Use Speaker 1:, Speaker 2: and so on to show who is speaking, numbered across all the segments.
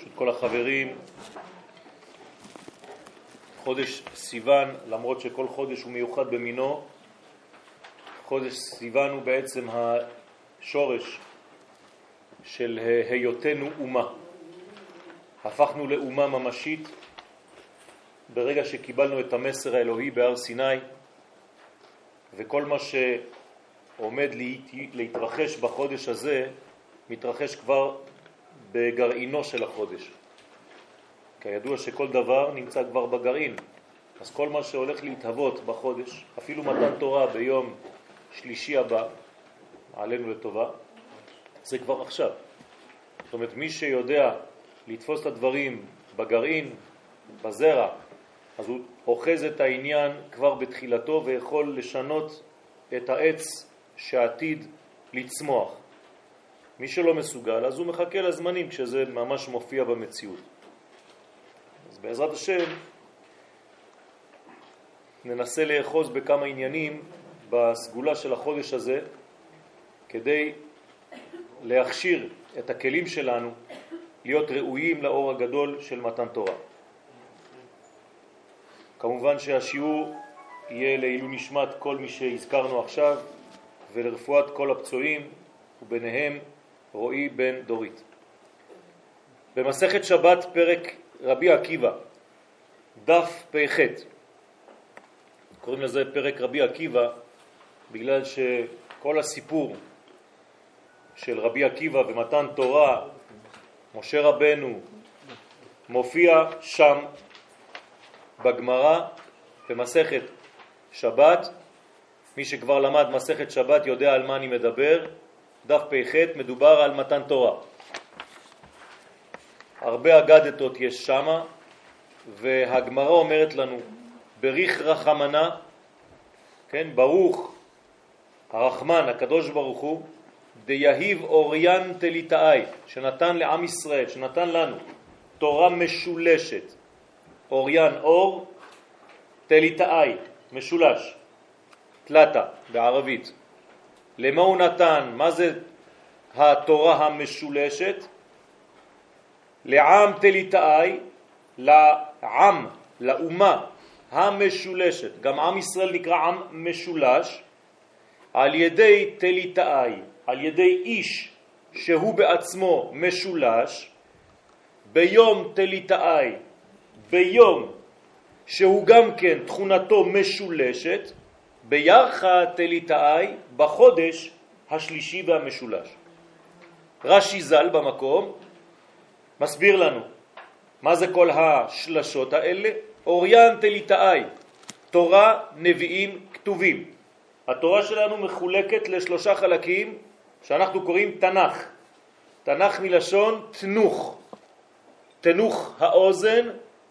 Speaker 1: פשוט כל החברים, חודש סיוון, למרות שכל חודש הוא מיוחד במינו, חודש סיוון הוא בעצם השורש של היותנו אומה. הפכנו לאומה ממשית ברגע שקיבלנו את המסר האלוהי בהר סיני, וכל מה שעומד להתרחש בחודש הזה, מתרחש כבר בגרעינו של החודש. כידוע שכל דבר נמצא כבר בגרעין, אז כל מה שהולך להתהוות בחודש, אפילו מתן תורה ביום שלישי הבא, עלינו לטובה, זה כבר עכשיו. זאת אומרת, מי שיודע לתפוס את הדברים בגרעין, בזרע, אז הוא אוחז את העניין כבר בתחילתו ויכול לשנות את העץ שעתיד לצמוח. מי שלא מסוגל, אז הוא מחכה לזמנים כשזה ממש מופיע במציאות. אז בעזרת השם ננסה לאחוז בכמה עניינים בסגולה של החודש הזה כדי להכשיר את הכלים שלנו להיות ראויים לאור הגדול של מתן תורה. כמובן שהשיעור יהיה לעילוי נשמת כל מי שהזכרנו עכשיו ולרפואת כל הפצועים וביניהם רועי בן דורית. במסכת שבת פרק רבי עקיבא, דף פ"ח, קוראים לזה פרק רבי עקיבא בגלל שכל הסיפור של רבי עקיבא ומתן תורה, משה רבנו, מופיע שם בגמרא במסכת שבת. מי שכבר למד מסכת שבת יודע על מה אני מדבר. דף פ"ח מדובר על מתן תורה. הרבה אגדתות יש שמה, והגמרא אומרת לנו, בריך רחמנה, כן, ברוך הרחמן, הקדוש ברוך הוא, דיהיב אוריין תליטאי, שנתן לעם ישראל, שנתן לנו תורה משולשת, אוריין אור, תליטאי, משולש, תלתה בערבית. למה הוא נתן? מה זה התורה המשולשת? לעם תליטאי, לעם, לאומה המשולשת. גם עם ישראל נקרא עם משולש על ידי תליטאי, על ידי איש שהוא בעצמו משולש, ביום תליטאי, ביום שהוא גם כן תכונתו משולשת, בירחה תליטאי בחודש השלישי והמשולש. רש"י ז"ל במקום מסביר לנו מה זה כל השלשות האלה? אוריין תליטאי, תורה, נביאים, כתובים. התורה שלנו מחולקת לשלושה חלקים שאנחנו קוראים תנ"ך. תנ"ך מלשון תנוך. תנוך האוזן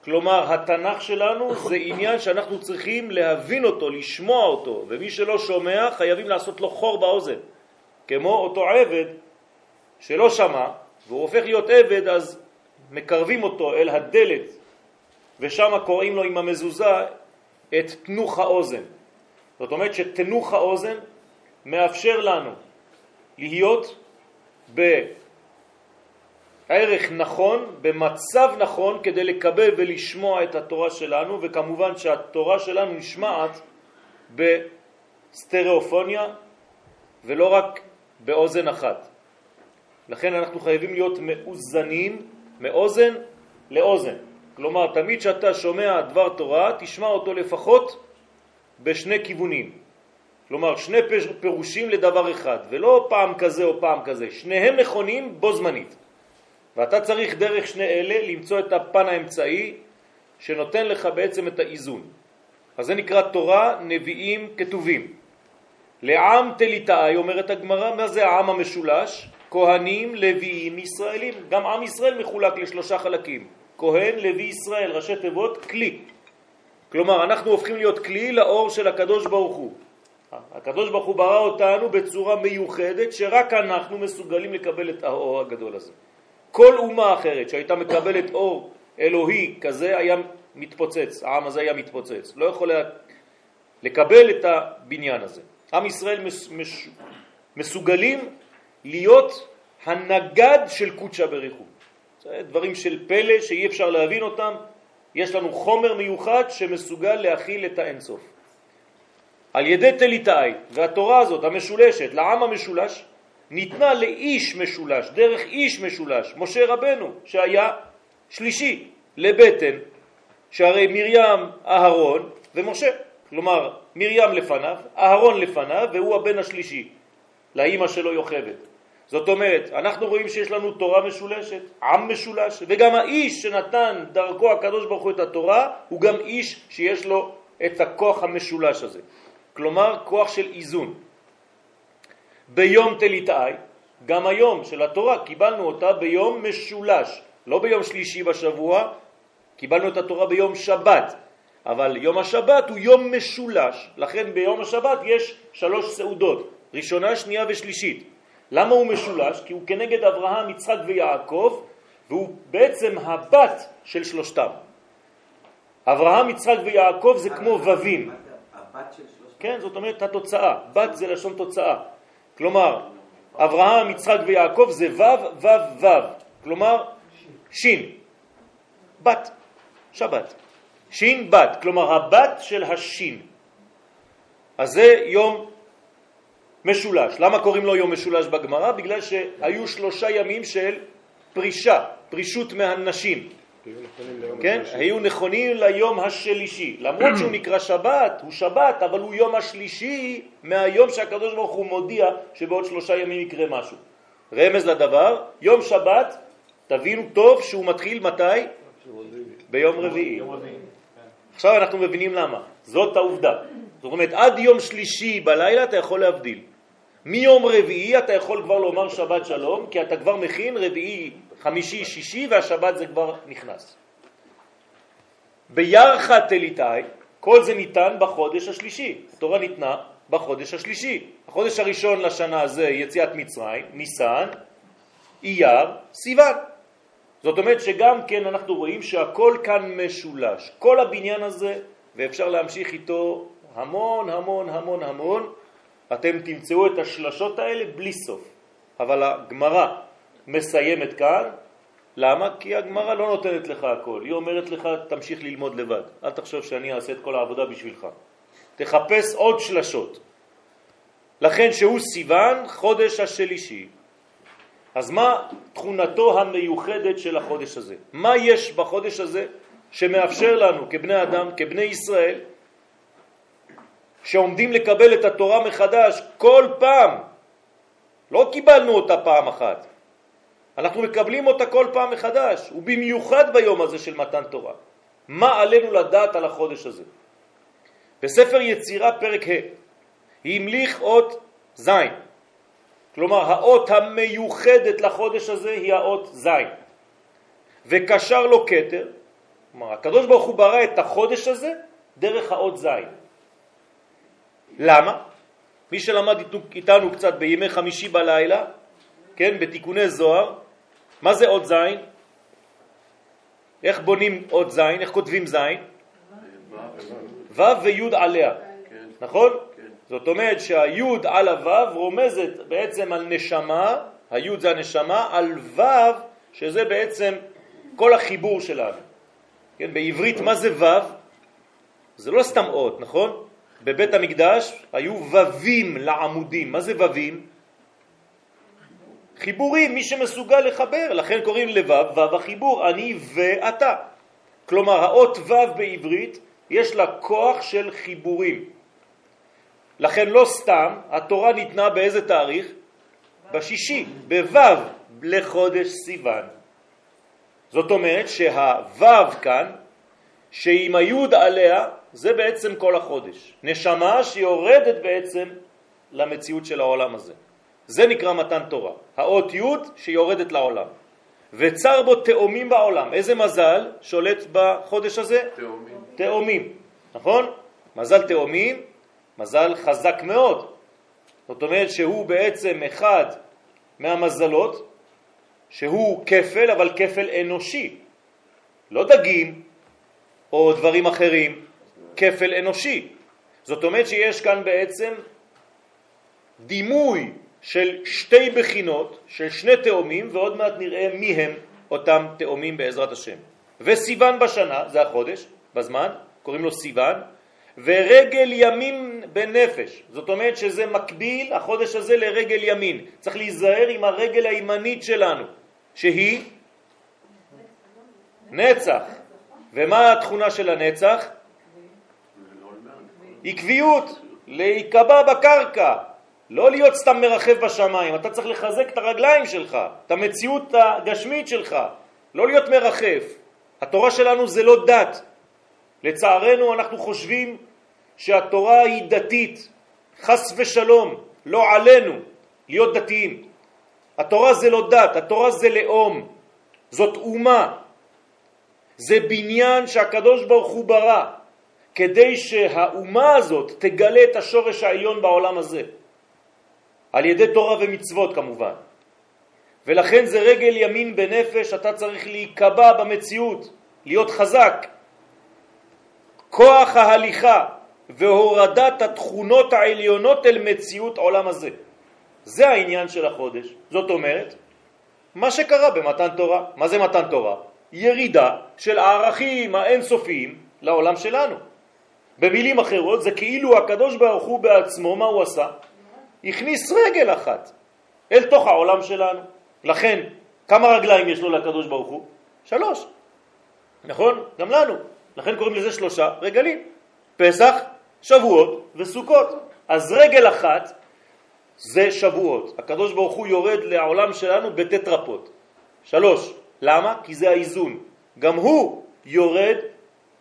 Speaker 1: כלומר, התנ"ך שלנו זה עניין שאנחנו צריכים להבין אותו, לשמוע אותו, ומי שלא שומע חייבים לעשות לו חור באוזן. כמו אותו עבד שלא שמע, והוא הופך להיות עבד, אז מקרבים אותו אל הדלת, ושם קוראים לו עם המזוזה את תנוך האוזן. זאת אומרת שתנוך האוזן מאפשר לנו להיות ב... ערך נכון, במצב נכון, כדי לקבל ולשמוע את התורה שלנו, וכמובן שהתורה שלנו נשמעת בסטריאופוניה ולא רק באוזן אחת. לכן אנחנו חייבים להיות מאוזנים מאוזן לאוזן. כלומר, תמיד שאתה שומע דבר תורה, תשמע אותו לפחות בשני כיוונים. כלומר, שני פירושים לדבר אחד, ולא פעם כזה או פעם כזה. שניהם נכונים בו זמנית. ואתה צריך דרך שני אלה למצוא את הפן האמצעי שנותן לך בעצם את האיזון. אז זה נקרא תורה, נביאים, כתובים. לעם תליטאי, אומרת הגמרא, מה זה העם המשולש? כהנים, לוויים, ישראלים. גם עם ישראל מחולק לשלושה חלקים. כהן, לוי, ישראל, ראשי תיבות, כלי. כלומר, אנחנו הופכים להיות כלי לאור של הקדוש ברוך הוא. הקדוש ברוך הוא ברא אותנו בצורה מיוחדת שרק אנחנו מסוגלים לקבל את האור הגדול הזה. כל אומה אחרת שהייתה מקבלת אור אלוהי כזה היה מתפוצץ, העם הזה היה מתפוצץ, לא יכול היה לקבל את הבניין הזה. עם ישראל מס, מש, מסוגלים להיות הנגד של קודשא בריחו. זה דברים של פלא שאי אפשר להבין אותם. יש לנו חומר מיוחד שמסוגל להכיל את האינסוף. על ידי תליטאי, והתורה הזאת המשולשת לעם המשולש, ניתנה לאיש משולש, דרך איש משולש, משה רבנו, שהיה שלישי לבטן, שהרי מרים, אהרון ומשה. כלומר, מרים לפניו, אהרון לפניו, והוא הבן השלישי, לאימא שלו יוכבד. זאת אומרת, אנחנו רואים שיש לנו תורה משולשת, עם משולש, וגם האיש שנתן דרכו הקדוש ברוך הוא את התורה, הוא גם איש שיש לו את הכוח המשולש הזה. כלומר, כוח של איזון. ביום תליטאי, גם היום של התורה, קיבלנו אותה ביום משולש, לא ביום שלישי בשבוע, קיבלנו את התורה ביום שבת, אבל יום השבת הוא יום משולש, לכן ביום השבת יש שלוש סעודות, ראשונה, שנייה ושלישית. למה הוא משולש? כי הוא כנגד אברהם, יצחק ויעקב, והוא בעצם הבת של שלושתם. אברהם, יצחק ויעקב זה כמו ווים. הבת של שלושתם? כן, זאת אומרת התוצאה. בת זה לשון תוצאה. כלומר, אברהם, יצחק ויעקב זה ו' ו' ו', כלומר שין, בת, שבת. שין בת, כלומר הבת של השין. אז זה יום משולש. למה קוראים לו יום משולש בגמרא? בגלל שהיו שלושה ימים של פרישה, פרישות מהנשים. כן? היו נכונים ליום השלישי. למרות שהוא נקרא שבת, הוא שבת, אבל הוא יום השלישי מהיום שהקדוש ברוך הוא מודיע שבעוד שלושה ימים יקרה משהו. רמז לדבר, יום שבת, תבינו טוב שהוא מתחיל מתי? ביום רביעי. עכשיו אנחנו מבינים למה. זאת העובדה. זאת אומרת, עד יום שלישי בלילה אתה יכול להבדיל. מיום רביעי אתה יכול כבר לומר שבת שלום, כי אתה כבר מכין רביעי, חמישי, שישי, והשבת זה כבר נכנס. בירחה תליטאי, כל זה ניתן בחודש השלישי. התורה ניתנה בחודש השלישי. החודש הראשון לשנה זה יציאת מצרים, ניסן, אייר, סיוון. זאת אומרת שגם כן אנחנו רואים שהכל כאן משולש. כל הבניין הזה, ואפשר להמשיך איתו המון המון המון המון, אתם תמצאו את השלשות האלה בלי סוף. אבל הגמרא מסיימת כאן, למה? כי הגמרא לא נותנת לך הכל, היא אומרת לך תמשיך ללמוד לבד, אל תחשוב שאני אעשה את כל העבודה בשבילך. תחפש עוד שלשות. לכן שהוא סיוון, חודש השלישי. אז מה תכונתו המיוחדת של החודש הזה? מה יש בחודש הזה שמאפשר לנו כבני אדם, כבני ישראל, שעומדים לקבל את התורה מחדש כל פעם. לא קיבלנו אותה פעם אחת. אנחנו מקבלים אותה כל פעם מחדש, ובמיוחד ביום הזה של מתן תורה. מה עלינו לדעת על החודש הזה? בספר יצירה פרק ה' המליך אות זין. כלומר, האות המיוחדת לחודש הזה היא האות זין. וקשר לו כתר, כלומר, הקדוש ברוך הוא ברא את החודש הזה דרך האות זין. למה? מי שלמד איתנו קצת בימי חמישי בלילה, כן, בתיקוני זוהר, מה זה עוד זין? איך בונים עוד זין? איך כותבים זין? ו' וי' עליה, נכון? זאת אומרת שהי' על הו' רומזת בעצם על נשמה, הי' זה הנשמה, על ו' שזה בעצם כל החיבור שלנו. כן, בעברית מה זה ו'? זה לא סתם אות, נכון? בבית המקדש היו ווים לעמודים. מה זה ווים? חיבורים, מי שמסוגל לחבר, לכן קוראים לוו, וו החיבור, אני ואתה. כלומר, האות וו בעברית יש לה כוח של חיבורים. לכן לא סתם, התורה ניתנה באיזה תאריך? בשישי, בוו לחודש סיוון. זאת אומרת שהוו כאן, שעם היוד עליה, זה בעצם כל החודש. נשמה שיורדת בעצם למציאות של העולם הזה. זה נקרא מתן תורה. האות י' שיורדת לעולם. וצר בו תאומים בעולם. איזה מזל שולט בחודש הזה?
Speaker 2: תאומים.
Speaker 1: תאומים, נכון? מזל תאומים, מזל חזק מאוד. זאת אומרת שהוא בעצם אחד מהמזלות שהוא כפל, אבל כפל אנושי. לא דגים או דברים אחרים, כפל אנושי. זאת אומרת שיש כאן בעצם דימוי של שתי בחינות, של שני תאומים, ועוד מעט נראה מי הם אותם תאומים בעזרת השם. וסיוון בשנה, זה החודש, בזמן, קוראים לו סיוון, ורגל ימין בנפש, זאת אומרת שזה מקביל, החודש הזה, לרגל ימין. צריך להיזהר עם הרגל הימנית שלנו, שהיא נצח. ומה התכונה של הנצח? עקביות, להיקבע בקרקע, לא להיות סתם מרחב בשמיים, אתה צריך לחזק את הרגליים שלך, את המציאות הגשמית שלך, לא להיות מרחב. התורה שלנו זה לא דת. לצערנו אנחנו חושבים שהתורה היא דתית, חס ושלום, לא עלינו להיות דתיים. התורה זה לא דת, התורה זה לאום, זאת אומה, זה בניין שהקדוש ברוך הוא ברא, כדי שהאומה הזאת תגלה את השורש העליון בעולם הזה, על ידי תורה ומצוות כמובן. ולכן זה רגל ימין בנפש, אתה צריך להיקבע במציאות, להיות חזק. כוח ההליכה והורדת התכונות העליונות אל מציאות עולם הזה. זה העניין של החודש. זאת אומרת, מה שקרה במתן תורה. מה זה מתן תורה? ירידה של הערכים האינסופיים לעולם שלנו. במילים אחרות זה כאילו הקדוש ברוך הוא בעצמו, מה הוא עשה? הכניס רגל אחת אל תוך העולם שלנו. לכן, כמה רגליים יש לו לקדוש ברוך הוא? שלוש. נכון? גם לנו. לכן קוראים לזה שלושה רגלים. פסח, שבועות וסוכות. אז רגל אחת זה שבועות. הקדוש ברוך הוא יורד לעולם שלנו בטטרפות. שלוש. למה? כי זה האיזון. גם הוא יורד,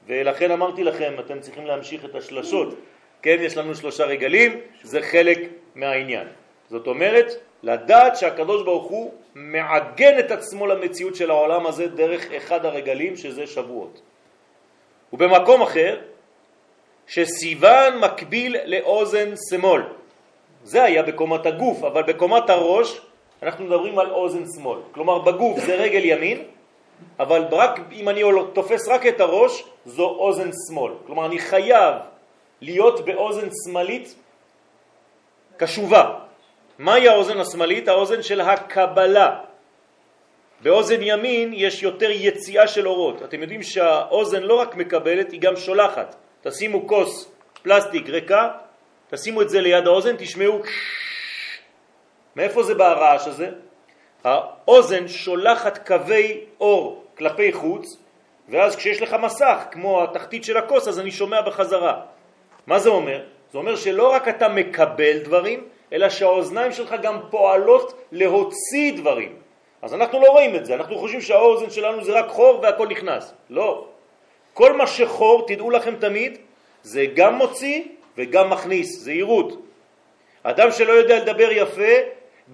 Speaker 1: ולכן אמרתי לכם, אתם צריכים להמשיך את השלשות. כן, יש לנו שלושה רגלים, זה חלק מהעניין. זאת אומרת, לדעת שהקדוש ברוך הוא מעגן את עצמו למציאות של העולם הזה דרך אחד הרגלים, שזה שבועות. ובמקום אחר, שסיוון מקביל לאוזן שמאל. זה היה בקומת הגוף, אבל בקומת הראש אנחנו מדברים על אוזן שמאל. כלומר, בגוף זה רגל ימין, אבל רק, אם אני תופס רק את הראש, זו אוזן שמאל. כלומר, אני חייב להיות באוזן שמאלית קשובה. מהי האוזן השמאלית? האוזן של הקבלה. באוזן ימין יש יותר יציאה של אורות. אתם יודעים שהאוזן לא רק מקבלת, היא גם שולחת. תשימו כוס פלסטיק ריקה, תשימו את זה ליד האוזן, תשמעו מאיפה זה בא הרעש הזה? האוזן שולחת קווי אור כלפי חוץ, ואז כשיש לך מסך, כמו התחתית של הכוס, אז אני שומע בחזרה. מה זה אומר? זה אומר שלא רק אתה מקבל דברים, אלא שהאוזניים שלך גם פועלות להוציא דברים. אז אנחנו לא רואים את זה, אנחנו חושבים שהאוזן שלנו זה רק חור והכל נכנס. לא. כל מה שחור, תדעו לכם תמיד, זה גם מוציא וגם מכניס, זהירות. אדם שלא יודע לדבר יפה,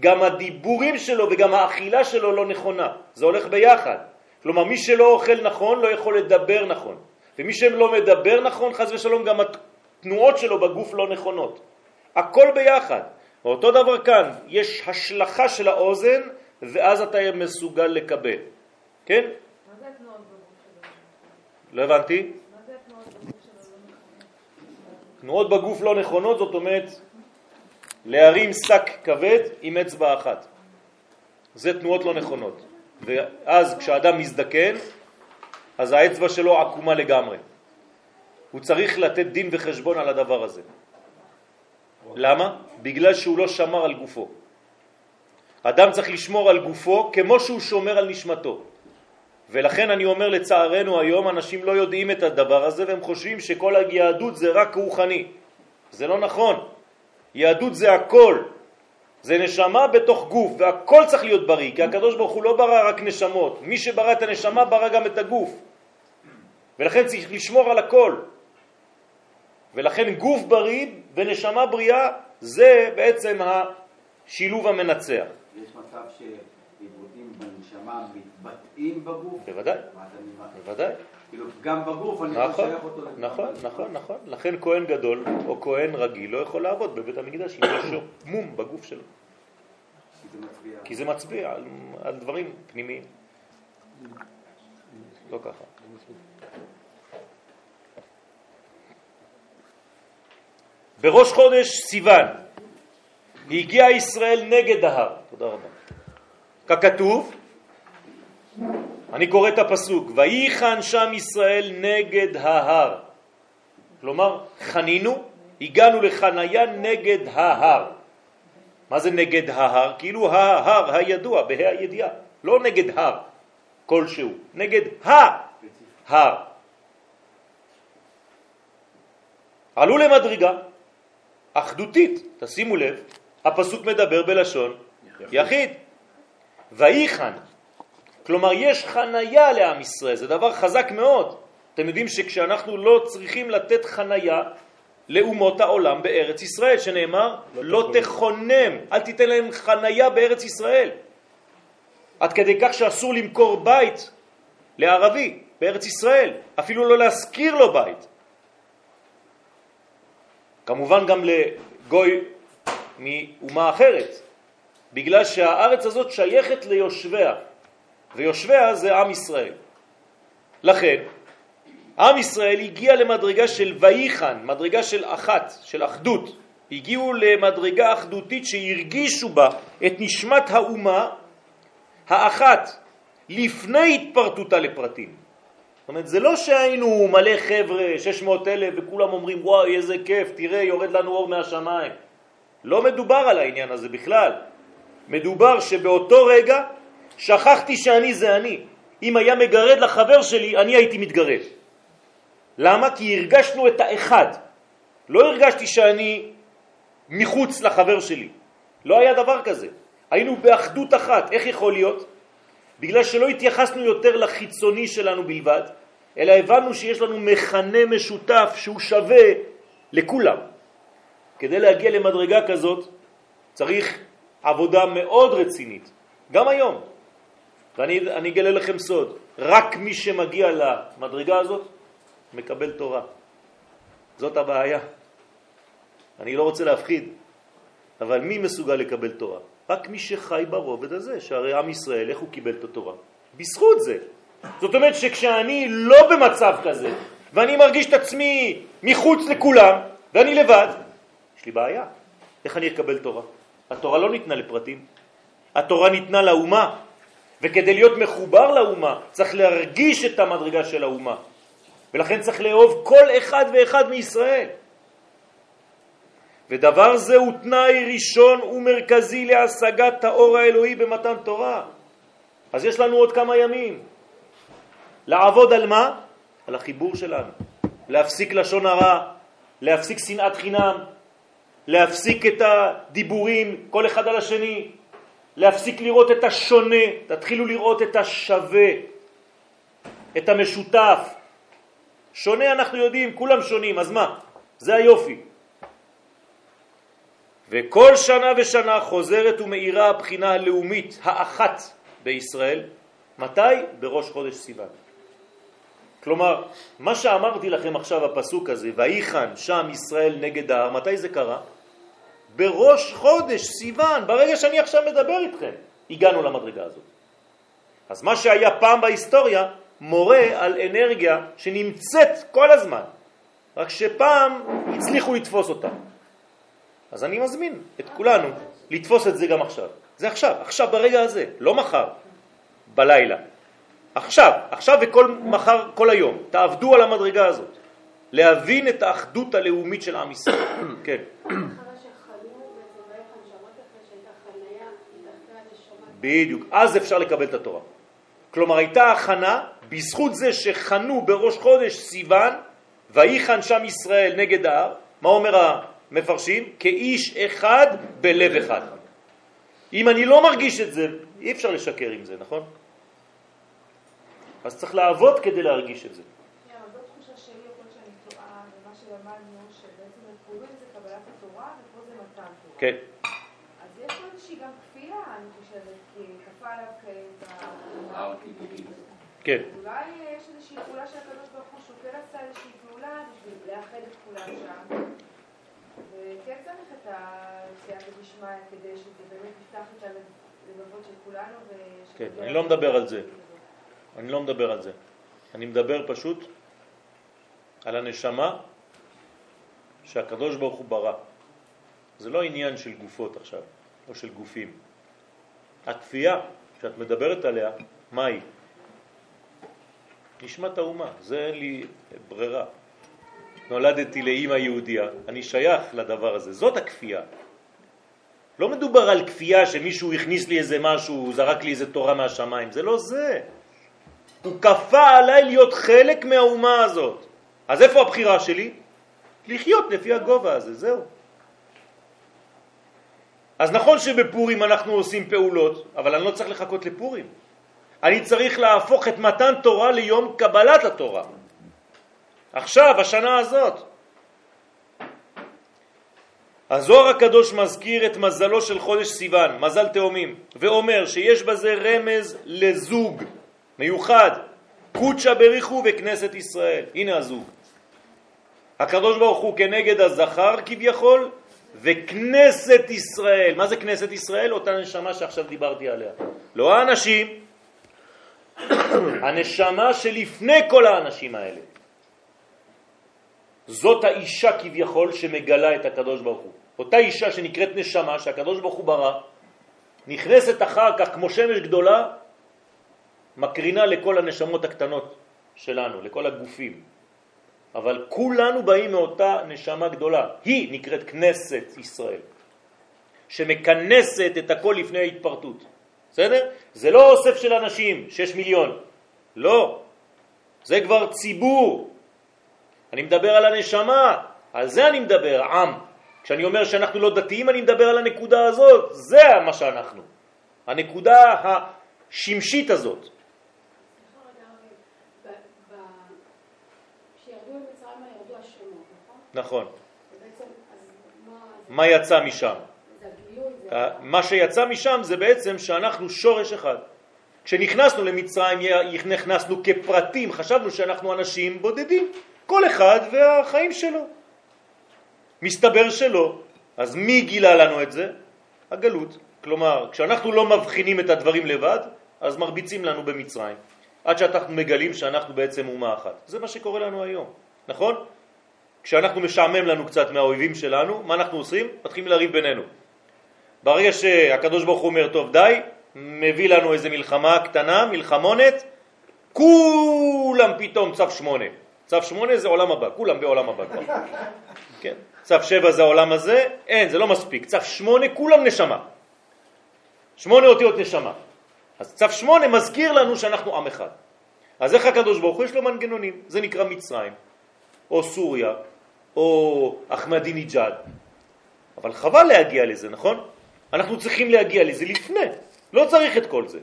Speaker 1: גם הדיבורים שלו וגם האכילה שלו לא נכונה. זה הולך ביחד. כלומר, מי שלא אוכל נכון לא יכול לדבר נכון. ומי שלא מדבר נכון, חז ושלום, גם התנועות שלו בגוף לא נכונות. הכל ביחד. אותו דבר כאן, יש השלכה של האוזן, ואז אתה מסוגל לקבל. כן?
Speaker 2: מה זה התנועות בגוף שלו?
Speaker 1: לא הבנתי. תנועות בגוף לא נכונות, זאת אומרת להרים שק כבד עם אצבע אחת. זה תנועות לא נכונות. ואז כשאדם מזדקן, אז האצבע שלו עקומה לגמרי. הוא צריך לתת דין וחשבון על הדבר הזה. למה? בגלל שהוא לא שמר על גופו. אדם צריך לשמור על גופו כמו שהוא שומר על נשמתו. ולכן אני אומר לצערנו היום אנשים לא יודעים את הדבר הזה והם חושבים שכל היהדות זה רק רוחני. זה לא נכון. יהדות זה הכל. זה נשמה בתוך גוף והכל צריך להיות בריא כי הקדוש ברוך הוא לא ברא רק נשמות. מי שברא את הנשמה ברא גם את הגוף. ולכן צריך לשמור על הכל. ולכן גוף בריא ונשמה בריאה זה בעצם השילוב המנצח.
Speaker 3: יש מצב שעיוותים בנשמה מתבטאים בגוף?
Speaker 1: בוודאי? בוודאי.
Speaker 3: כאילו, גם בגוף אני יכול
Speaker 1: נכון,
Speaker 3: לשייך אותו.
Speaker 1: נכון, נכון, נכון. לכן כהן גדול או כהן רגיל לא יכול לעבוד בבית המקדש אם יש מום בגוף שלו.
Speaker 3: כי זה מצביע.
Speaker 1: כי זה מצביע על, על דברים פנימיים. לא ככה. בראש חודש סיוון הגיע ישראל נגד ההר, תודה רבה. ככתוב, אני קורא את הפסוק, ויחן שם ישראל נגד ההר. כלומר, חנינו, הגענו לחניה נגד ההר. מה זה נגד ההר? כאילו ההר הידוע, בה"א הידיעה, לא נגד הר כלשהו, נגד ההר. עלו למדרגה אחדותית, תשימו לב, הפסוק מדבר בלשון יחיד. ויחן, כלומר יש חנייה לעם ישראל, זה דבר חזק מאוד. אתם יודעים שכשאנחנו לא צריכים לתת חנייה לאומות העולם בארץ ישראל, שנאמר לא, לא תכונם, אל תיתן להם חנייה בארץ ישראל. עד כדי כך שאסור למכור בית לערבי בארץ ישראל, אפילו לא להשכיר לו בית. כמובן גם לגוי מאומה אחרת, בגלל שהארץ הזאת שייכת ליושביה, ויושביה זה עם ישראל. לכן, עם ישראל הגיע למדרגה של ויחן, מדרגה של אחת, של אחדות. הגיעו למדרגה אחדותית שהרגישו בה את נשמת האומה האחת לפני התפרטותה לפרטים. זאת אומרת, זה לא שהיינו מלא חבר'ה, 600 אלף, וכולם אומרים, וואי, איזה כיף, תראה, יורד לנו אור מהשמיים. לא מדובר על העניין הזה בכלל. מדובר שבאותו רגע שכחתי שאני זה אני. אם היה מגרד לחבר שלי, אני הייתי מתגרד. למה? כי הרגשנו את האחד. לא הרגשתי שאני מחוץ לחבר שלי. לא היה דבר כזה. היינו באחדות אחת. איך יכול להיות? בגלל שלא התייחסנו יותר לחיצוני שלנו בלבד, אלא הבנו שיש לנו מכנה משותף שהוא שווה לכולם. כדי להגיע למדרגה כזאת צריך עבודה מאוד רצינית, גם היום. ואני אגלה לכם סוד, רק מי שמגיע למדרגה הזאת מקבל תורה. זאת הבעיה. אני לא רוצה להפחיד, אבל מי מסוגל לקבל תורה? רק מי שחי ברובד הזה, שהרי עם ישראל, איך הוא קיבל את התורה? בזכות זה. זאת אומרת שכשאני לא במצב כזה, ואני מרגיש את עצמי מחוץ לכולם, ואני לבד, יש לי בעיה. איך אני אקבל תורה? התורה לא ניתנה לפרטים, התורה ניתנה לאומה, וכדי להיות מחובר לאומה צריך להרגיש את המדרגה של האומה, ולכן צריך לאהוב כל אחד ואחד מישראל. ודבר זה הוא תנאי ראשון ומרכזי להשגת האור האלוהי במתן תורה. אז יש לנו עוד כמה ימים. לעבוד על מה? על החיבור שלנו. להפסיק לשון הרע, להפסיק שנאת חינם, להפסיק את הדיבורים כל אחד על השני, להפסיק לראות את השונה, תתחילו לראות את השווה, את המשותף. שונה אנחנו יודעים, כולם שונים, אז מה? זה היופי. וכל שנה ושנה חוזרת ומאירה הבחינה הלאומית האחת בישראל, מתי? בראש חודש סיוון. כלומר, מה שאמרתי לכם עכשיו, הפסוק הזה, ויחן שם ישראל נגד ההר, מתי זה קרה? בראש חודש סיוון, ברגע שאני עכשיו מדבר איתכם, הגענו למדרגה הזאת. אז מה שהיה פעם בהיסטוריה מורה על אנרגיה שנמצאת כל הזמן, רק שפעם הצליחו לתפוס אותה. אז אני מזמין את כולנו לתפוס את זה גם עכשיו. זה עכשיו, עכשיו ברגע הזה, לא מחר, בלילה. עכשיו, עכשיו וכל מחר, כל היום. תעבדו על המדרגה הזאת. להבין את האחדות הלאומית של עם ישראל. כן. בדיוק, אז אפשר לקבל את התורה. כלומר, הייתה הכנה בזכות זה שחנו בראש חודש סיוון, ויחן שם ישראל נגד ההר. מה אומר מפרשים כאיש אחד בלב אחד. אם אני לא מרגיש את זה, אי אפשר לשקר עם זה, נכון? אז צריך לעבוד כדי להרגיש את זה.
Speaker 2: כן,
Speaker 1: כן.
Speaker 2: אז יש פה איזושהי גם כפייה, אני חושבת, כי כפה עליו כעת...
Speaker 1: כן.
Speaker 2: אולי יש איזושהי פעולה שהקדוש ברוך הוא שוקל עשה איזושהי פעולה בשביל לאחד את כולם שם. וכן צריך את הסייעתא דשמיא כדי שזה באמת יפתח את הלבבות של כולנו.
Speaker 1: כן, אני לא מדבר על זה. אני לא מדבר על זה. אני מדבר פשוט על הנשמה שהקדוש ברוך הוא ברא. זה לא עניין של גופות עכשיו, או של גופים. הכפייה שאת מדברת עליה, מה היא? נשמת האומה, זה אין לי ברירה. נולדתי לאימא יהודיה, אני שייך לדבר הזה, זאת הכפייה. לא מדובר על כפייה שמישהו הכניס לי איזה משהו, הוא זרק לי איזה תורה מהשמיים, זה לא זה. הוא כפה עליי להיות חלק מהאומה הזאת. אז איפה הבחירה שלי? לחיות לפי הגובה הזה, זהו. אז נכון שבפורים אנחנו עושים פעולות, אבל אני לא צריך לחכות לפורים. אני צריך להפוך את מתן תורה ליום קבלת התורה. עכשיו, השנה הזאת. הזוהר הקדוש מזכיר את מזלו של חודש סיוון, מזל תאומים, ואומר שיש בזה רמז לזוג מיוחד, קודשא בריחו וכנסת ישראל. הנה הזוג. הקדוש ברוך הוא כנגד הזכר כביכול, וכנסת ישראל. מה זה כנסת ישראל? אותה נשמה שעכשיו דיברתי עליה. לא האנשים, הנשמה שלפני כל האנשים האלה. זאת האישה כביכול שמגלה את הקדוש ברוך הוא. אותה אישה שנקראת נשמה שהקדוש ברוך הוא ברא, נכנסת אחר כך כמו שמש גדולה, מקרינה לכל הנשמות הקטנות שלנו, לכל הגופים. אבל כולנו באים מאותה נשמה גדולה. היא נקראת כנסת ישראל, שמכנסת את הכל לפני ההתפרטות. בסדר? זה לא אוסף של אנשים, שש מיליון. לא. זה כבר ציבור. אני מדבר על הנשמה, על זה אני מדבר, עם. כשאני אומר שאנחנו לא דתיים, אני מדבר על הנקודה הזאת. זה מה שאנחנו. הנקודה השמשית הזאת. נכון. מה יצא משם? מה שיצא משם זה בעצם שאנחנו שורש אחד. כשנכנסנו למצרים נכנסנו כפרטים, חשבנו שאנחנו אנשים בודדים, כל אחד והחיים שלו. מסתבר שלא, אז מי גילה לנו את זה? הגלות. כלומר, כשאנחנו לא מבחינים את הדברים לבד, אז מרביצים לנו במצרים, עד שאנחנו מגלים שאנחנו בעצם אומה אחת. זה מה שקורה לנו היום, נכון? כשאנחנו משעמם לנו קצת מהאויבים שלנו, מה אנחנו עושים? מתחילים לריב בינינו. ברגע שהקדוש ברוך הוא אומר, טוב די, מביא לנו איזה מלחמה קטנה, מלחמונת, כולם פתאום צו שמונה. צו שמונה זה עולם הבא, כולם בעולם הבא כבר. כן? צו שבע זה העולם הזה, אין, זה לא מספיק. צו שמונה, כולם נשמה. שמונה אותיות נשמה. אז צו שמונה מזכיר לנו שאנחנו עם אחד. אז איך הקדוש ברוך הוא יש לו מנגנונים? זה נקרא מצרים, או סוריה, או אחמדינג'אד. אבל חבל להגיע לזה, נכון? אנחנו צריכים להגיע לזה לפני, לא צריך את כל זה.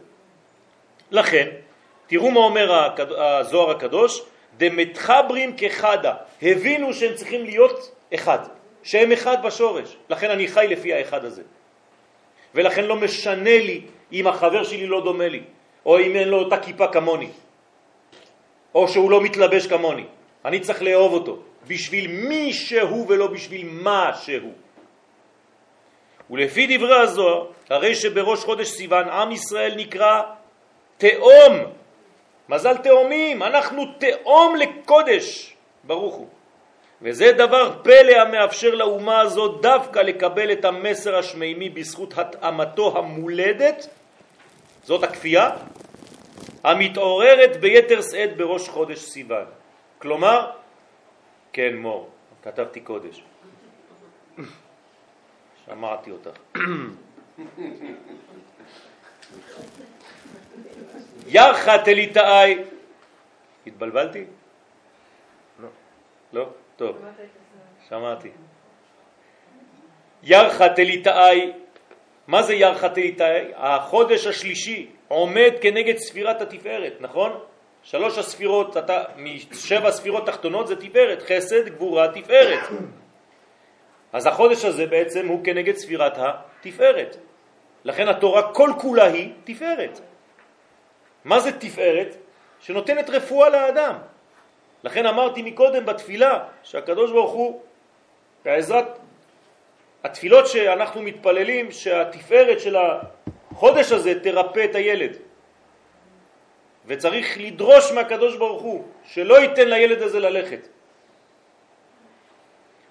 Speaker 1: לכן, תראו מה אומר הזוהר הקדוש, דמתחברים כחדה, הבינו שהם צריכים להיות אחד, שהם אחד בשורש, לכן אני חי לפי האחד הזה. ולכן לא משנה לי אם החבר שלי לא דומה לי, או אם אין לו אותה כיפה כמוני, או שהוא לא מתלבש כמוני. אני צריך לאהוב אותו, בשביל מי שהוא ולא בשביל מה שהוא. ולפי דברי הזוהר, הרי שבראש חודש סיוון עם ישראל נקרא תאום, מזל תאומים, אנחנו תאום לקודש, ברוך הוא. וזה דבר פלא המאפשר לאומה הזאת דווקא לקבל את המסר השמימי בזכות התאמתו המולדת, זאת הכפייה, המתעוררת ביתר שאת בראש חודש סיוון. כלומר, כן מור, כתבתי קודש. שמעתי אותך. ירחה תליטאי. התבלבלתי? לא. לא? טוב. שמעתי. ירחה תליטאי. מה זה ירחה תליטאי? החודש השלישי עומד כנגד ספירת התפארת, נכון? שלוש הספירות, אתה, משבע ספירות תחתונות זה תפארת, חסד, גבורה, תפארת. אז החודש הזה בעצם הוא כנגד ספירת התפארת. לכן התורה כל כולה היא תפארת. מה זה תפארת? שנותנת רפואה לאדם. לכן אמרתי מקודם בתפילה שהקדוש ברוך הוא, בעזרת התפילות שאנחנו מתפללים, שהתפארת של החודש הזה תרפא את הילד. וצריך לדרוש מהקדוש ברוך הוא שלא ייתן לילד הזה ללכת.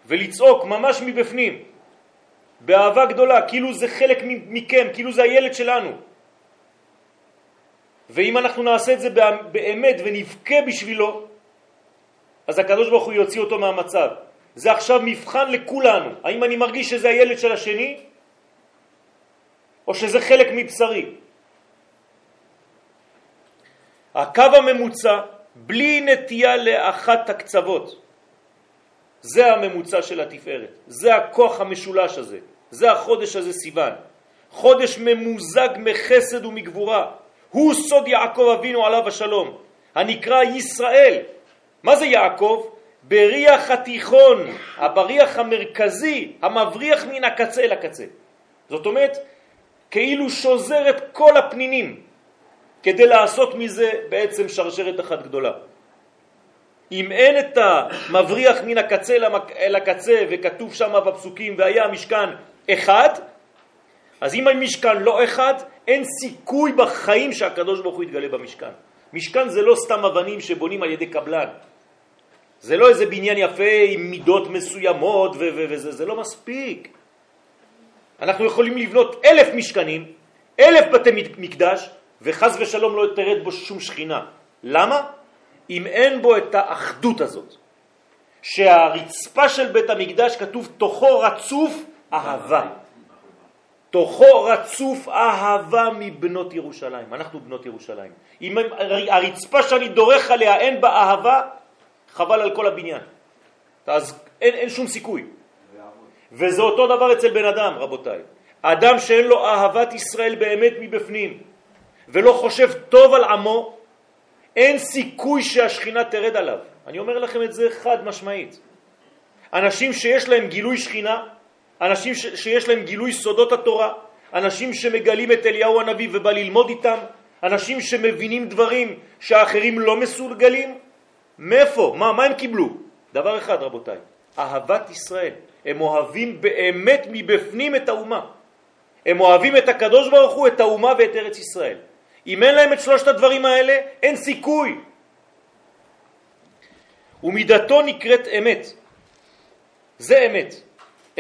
Speaker 1: ולצעוק ממש מבפנים, באהבה גדולה, כאילו זה חלק מכם, כאילו זה הילד שלנו. ואם אנחנו נעשה את זה באמת ונבכה בשבילו, אז הקדוש ברוך הוא יוציא אותו מהמצב. זה עכשיו מבחן לכולנו. האם אני מרגיש שזה הילד של השני, או שזה חלק מבשרי. הקו הממוצע, בלי נטייה לאחת הקצוות, זה הממוצע של התפארת, זה הכוח המשולש הזה, זה החודש הזה סיוון. חודש ממוזג מחסד ומגבורה, הוא סוד יעקב אבינו עליו השלום, הנקרא ישראל. מה זה יעקב? בריח התיכון, הבריח המרכזי, המבריח מן הקצה אל הקצה. זאת אומרת, כאילו שוזר את כל הפנינים, כדי לעשות מזה בעצם שרשרת אחת גדולה. אם אין את המבריח מן הקצה אל הקצה, וכתוב שם בפסוקים, והיה המשכן אחד, אז אם המשכן לא אחד, אין סיכוי בחיים שהקדוש ברוך הוא יתגלה במשכן. משכן זה לא סתם אבנים שבונים על ידי קבלן. זה לא איזה בניין יפה עם מידות מסוימות וזה, זה לא מספיק. אנחנו יכולים לבנות אלף משכנים, אלף בתי מקדש, וחז ושלום לא תרד בו שום שכינה. למה? אם אין בו את האחדות הזאת. שהרצפה של בית המקדש כתוב תוכו רצוף אהבה. תוכו רצוף אהבה מבנות ירושלים. אנחנו בנות ירושלים. אם הרצפה שאני דורך עליה אין בה אהבה, חבל על כל הבניין. אז אין, אין שום סיכוי. וזה אותו דבר אצל בן אדם, רבותיי. אדם שאין לו אהבת ישראל באמת מבפנים, ולא חושב טוב על עמו, אין סיכוי שהשכינה תרד עליו. אני אומר לכם את זה חד משמעית. אנשים שיש להם גילוי שכינה, אנשים ש שיש להם גילוי סודות התורה, אנשים שמגלים את אליהו הנביא ובא ללמוד איתם, אנשים שמבינים דברים שהאחרים לא מסוגלים, מאיפה? מה, מה הם קיבלו? דבר אחד רבותיי, אהבת ישראל. הם אוהבים באמת מבפנים את האומה. הם אוהבים את הקדוש ברוך הוא, את האומה ואת ארץ ישראל. אם אין להם את שלושת הדברים האלה, אין סיכוי. ומידתו נקראת אמת. זה אמת.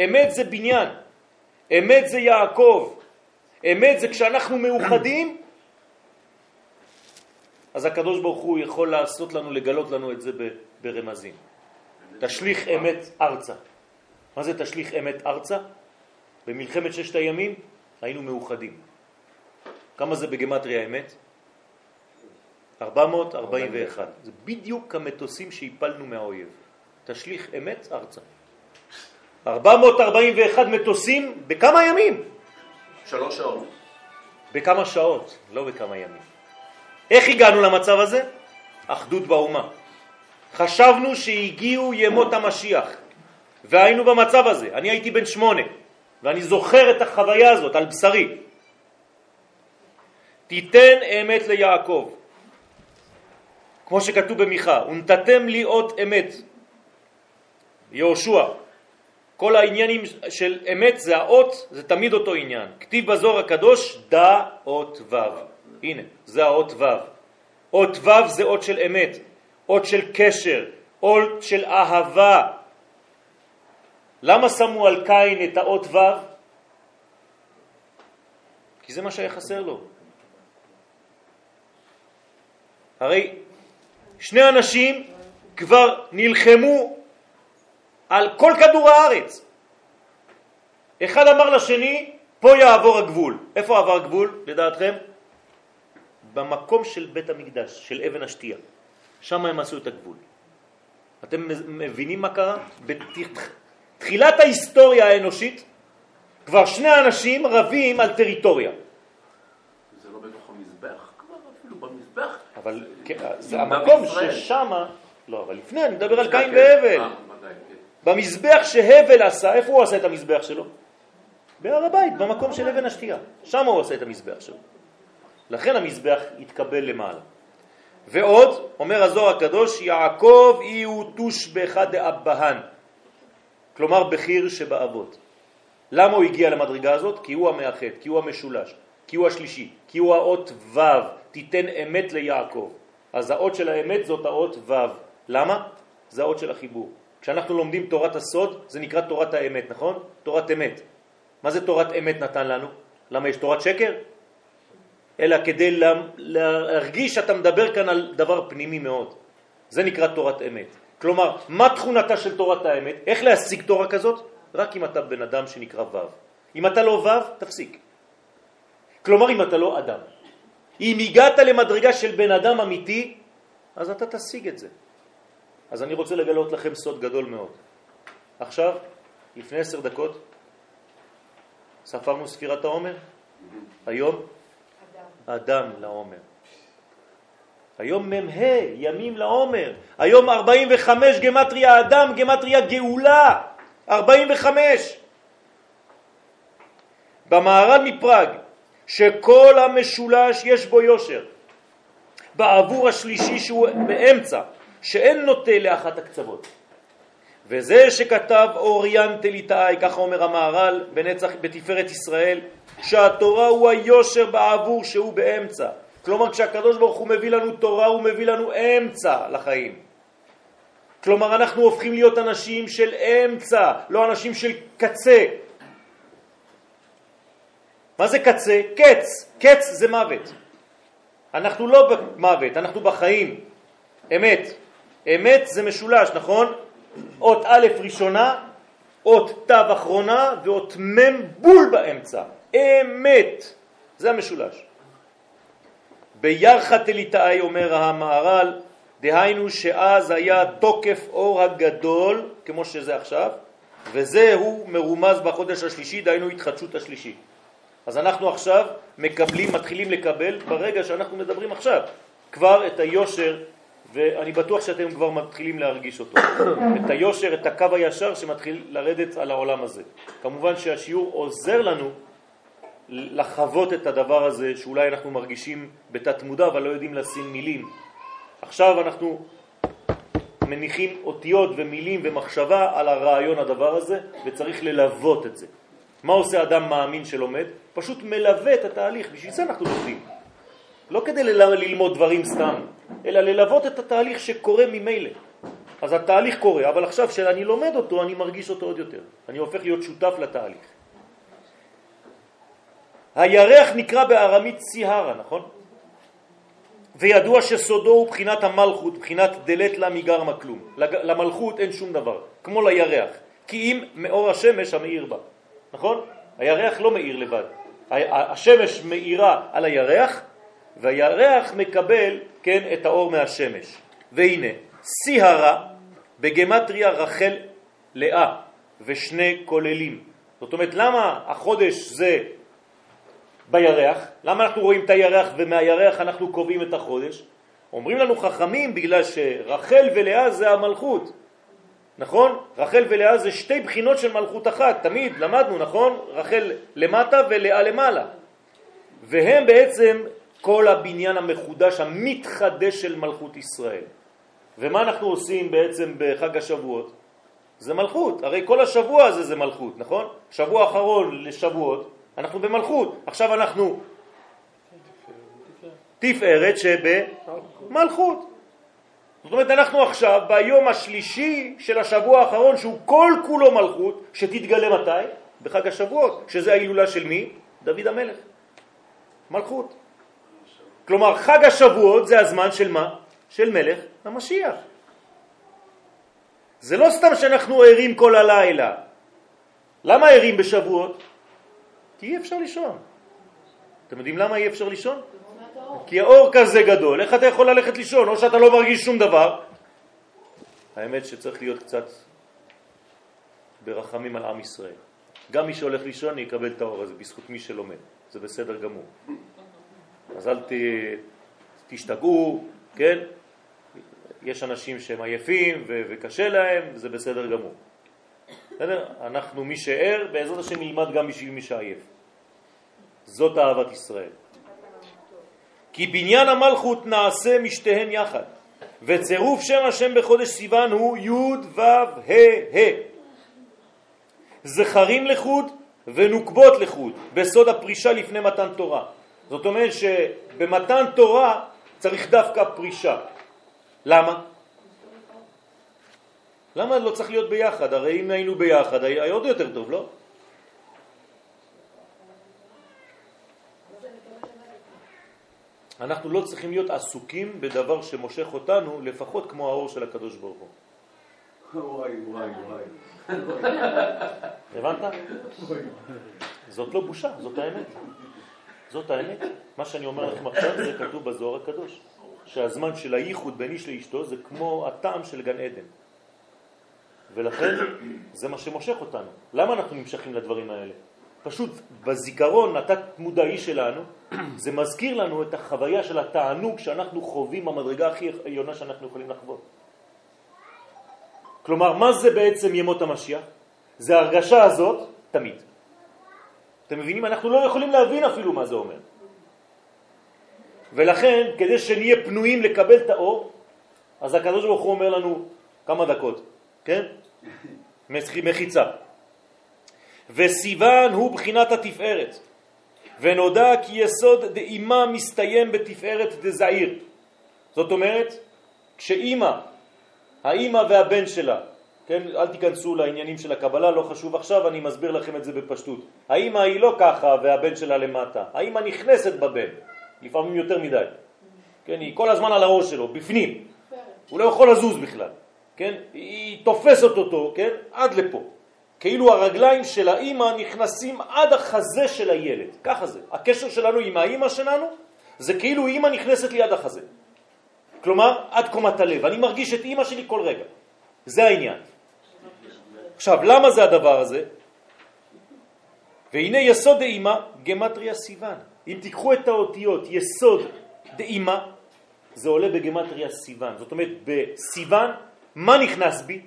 Speaker 1: אמת זה בניין. אמת זה יעקב. אמת זה כשאנחנו מאוחדים, אז הקדוש ברוך הוא יכול לעשות לנו, לגלות לנו את זה ברמזים. תשליך אמת ארצה. מה זה תשליך אמת ארצה? במלחמת ששת הימים היינו מאוחדים. כמה זה בגמטריה אמת? 441. זה בדיוק המטוסים שהפלנו מהאויב. תשליך אמת ארצה. 441 מטוסים בכמה ימים?
Speaker 4: שלוש שעות.
Speaker 1: בכמה שעות, לא בכמה ימים. איך הגענו למצב הזה? אחדות באומה. חשבנו שהגיעו ימות המשיח, והיינו במצב הזה. אני הייתי בן שמונה, ואני זוכר את החוויה הזאת על בשרי. תיתן אמת ליעקב, כמו שכתוב במיכה, ונתתם לי אות אמת. יהושע, כל העניינים של אמת זה האות, זה תמיד אותו עניין. כתיב בזור הקדוש, דא אות ו'. הנה, זה האות ו'. אות ו' זה אות של אמת, אות של קשר, אות של אהבה. למה שמו על קין את האות ו'? כי זה מה שהיה חסר לו. הרי שני אנשים כבר נלחמו על כל כדור הארץ. אחד אמר לשני, פה יעבור הגבול. איפה עבר הגבול, לדעתכם? במקום של בית המקדש, של אבן השתייה. שם הם עשו את הגבול. אתם מבינים מה קרה? בתחילת ההיסטוריה האנושית כבר שני אנשים רבים על טריטוריה.
Speaker 4: זה לא בתוך המזבח כבר, אפילו במזבח.
Speaker 1: אבל כן, זה המקום ששם, לא, אבל לפני, אני מדבר על קין והבל. במזבח שהבל עשה, איפה הוא עשה את המזבח שלו? בהר הבית, במקום של אבן השתייה. שם הוא עשה את המזבח שלו. לכן המזבח התקבל למעלה. ועוד, אומר הזוהר הקדוש, יעקב אי הוא תוש באחד דאבהן, כלומר בחיר שבאבות. למה הוא הגיע למדרגה הזאת? כי הוא המאחד, כי הוא המשולש, כי הוא השלישי, כי הוא האות ו', תיתן אמת ליעקב. אז האות של האמת זאת האות ו'. למה? זה האות של החיבור. כשאנחנו לומדים תורת הסוד, זה נקרא תורת האמת, נכון? תורת אמת. מה זה תורת אמת נתן לנו? למה יש תורת שקר? אלא כדי לה, להרגיש שאתה מדבר כאן על דבר פנימי מאוד. זה נקרא תורת אמת. כלומר, מה תכונתה של תורת האמת? איך להשיג תורה כזאת? רק אם אתה בן אדם שנקרא ו'. אם אתה לא ו', תפסיק. כלומר, אם אתה לא אדם. אם הגעת למדרגה של בן אדם אמיתי, אז אתה תשיג את זה. אז אני רוצה לגלות לכם סוד גדול מאוד. עכשיו, לפני עשר דקות, ספרנו ספירת העומר, היום אדם לעומר. היום מ"ה, ימים לעומר. היום 45 גמטריה אדם, גמטריה גאולה. 45. במערל מפראג, שכל המשולש יש בו יושר. בעבור השלישי שהוא באמצע, שאין נוטה לאחת הקצוות. וזה שכתב אוריאן תליטאי, ככה אומר המהר"ל בנצח בתפארת ישראל, שהתורה הוא היושר בעבור שהוא באמצע. כלומר כשהקדוש ברוך הוא מביא לנו תורה הוא מביא לנו אמצע לחיים. כלומר אנחנו הופכים להיות אנשים של אמצע, לא אנשים של קצה. מה זה קצה? קץ. קץ זה מוות. אנחנו לא במוות, אנחנו בחיים. אמת. אמת זה משולש, נכון? אות א' ראשונה, אות ת' אחרונה ואות מ' בול באמצע. אמת. זה המשולש. בירחת אליטאי אומר המהר"ל, דהיינו שאז היה תוקף אור הגדול, כמו שזה עכשיו, וזה הוא מרומז בחודש השלישי, דהיינו התחדשות השלישי. אז אנחנו עכשיו מקבלים, מתחילים לקבל, ברגע שאנחנו מדברים עכשיו, כבר את היושר ואני בטוח שאתם כבר מתחילים להרגיש אותו. את היושר, את הקו הישר שמתחיל לרדת על העולם הזה. כמובן שהשיעור עוזר לנו לחוות את הדבר הזה שאולי אנחנו מרגישים בתת מודע אבל לא יודעים לשים מילים. עכשיו אנחנו מניחים אותיות ומילים ומחשבה על הרעיון הדבר הזה וצריך ללוות את זה. מה עושה אדם מאמין שלומד? פשוט מלווה את התהליך, בשביל זה אנחנו לומדים. לא כדי ללמוד דברים סתם, אלא ללוות את התהליך שקורה ממילא. אז התהליך קורה, אבל עכשיו כשאני לומד אותו, אני מרגיש אותו עוד יותר. אני הופך להיות שותף לתהליך. הירח נקרא בארמית ציהרה, נכון? וידוע שסודו הוא בחינת המלכות, בחינת דלת לה מגרמה כלום. למלכות אין שום דבר, כמו לירח, כי אם מאור השמש המאיר בה, נכון? הירח לא מאיר לבד. השמש מאירה על הירח, והירח מקבל, כן, את האור מהשמש. והנה, סיהרה בגמטריה רחל לאה ושני כוללים. זאת אומרת, למה החודש זה בירח? למה אנחנו רואים את הירח ומהירח אנחנו קובעים את החודש? אומרים לנו חכמים בגלל שרחל ולאה זה המלכות. נכון? רחל ולאה זה שתי בחינות של מלכות אחת, תמיד למדנו, נכון? רחל למטה ולאה למעלה. והם בעצם כל הבניין המחודש, המתחדש של מלכות ישראל. ומה אנחנו עושים בעצם בחג השבועות? זה מלכות, הרי כל השבוע הזה זה מלכות, נכון? שבוע אחרון לשבועות, אנחנו במלכות. עכשיו אנחנו תפארת שבמלכות. זאת אומרת, אנחנו עכשיו ביום השלישי של השבוע האחרון, שהוא כל כולו מלכות, שתתגלה מתי? בחג השבועות, שזה ההילולה של מי? דוד המלך. מלכות. כלומר, חג השבועות זה הזמן של מה? של מלך המשיח. זה לא סתם שאנחנו ערים כל הלילה. למה ערים בשבועות? כי אי אפשר לישון. אתם יודעים למה אי אפשר לישון? כי האור כזה גדול, איך אתה יכול ללכת לישון? או שאתה לא מרגיש שום דבר. האמת שצריך להיות קצת ברחמים על עם ישראל. גם מי שהולך לישון יקבל את האור הזה, בזכות מי שלומד. זה בסדר גמור. אז אל ת, תשתגעו, כן? יש אנשים שהם עייפים ו- וקשה להם, זה בסדר גמור. בסדר? אנחנו מי שער, בעזרת השם ילמד גם בשביל מי שעייף. זאת אהבת ישראל. כי בניין המלכות נעשה משתיהן יחד, וצירוף שם השם בחודש סיוון הוא י' ו' ה' ה'. זכרים לחוד ונוקבות לחוד, בסוד הפרישה לפני מתן תורה. זאת אומרת שבמתן תורה צריך דווקא פרישה. למה? למה לא צריך להיות ביחד? הרי אם היינו ביחד היה עוד יותר טוב, לא? אנחנו לא צריכים להיות עסוקים בדבר שמושך אותנו, לפחות כמו האור של הקדוש ברוך הוא.
Speaker 3: וואי, וואי, וואי.
Speaker 1: הבנת? זאת לא בושה, זאת האמת. זאת האמת. מה שאני אומר לכם עכשיו זה כתוב בזוהר הקדוש. שהזמן של הייחוד בין איש לאשתו זה כמו הטעם של גן עדן. ולכן זה מה שמושך אותנו. למה אנחנו נמשכים לדברים האלה? פשוט בזיכרון התת מודעי שלנו, זה מזכיר לנו את החוויה של התענוג שאנחנו חווים במדרגה הכי עליונה שאנחנו יכולים לחוות. כלומר, מה זה בעצם ימות המשיח? זה הרגשה הזאת תמיד. אתם מבינים? אנחנו לא יכולים להבין אפילו מה זה אומר. ולכן, כדי שנהיה פנויים לקבל את האור, אז הקדוש ברוך הוא אומר לנו כמה דקות, כן? מחיצה. וסיוון הוא בחינת התפארת, ונודע כי יסוד דאימה מסתיים בתפארת דזעיר. זאת אומרת, כשאימא, האימא והבן שלה, כן, אל תיכנסו לעניינים של הקבלה, לא חשוב עכשיו, אני מסביר לכם את זה בפשטות. האימא היא לא ככה והבן שלה למטה, האימא נכנסת בבן, לפעמים יותר מדי. כן, היא כל הזמן על הראש שלו, בפנים. הוא לא יכול לזוז בכלל. כן? היא תופסת אותו, כן? עד לפה. כאילו הרגליים של האימא נכנסים עד החזה של הילד. ככה זה. הקשר שלנו עם האימא שלנו זה כאילו אימא נכנסת לי עד החזה. כלומר, עד קומת הלב. אני מרגיש את אימא שלי כל רגע. זה העניין. עכשיו, למה זה הדבר הזה? והנה יסוד דאימא, גמטריה סיוון. אם תיקחו את האותיות יסוד דאימא, זה עולה בגמטריה סיוון. זאת אומרת, בסיוון, מה נכנס בי?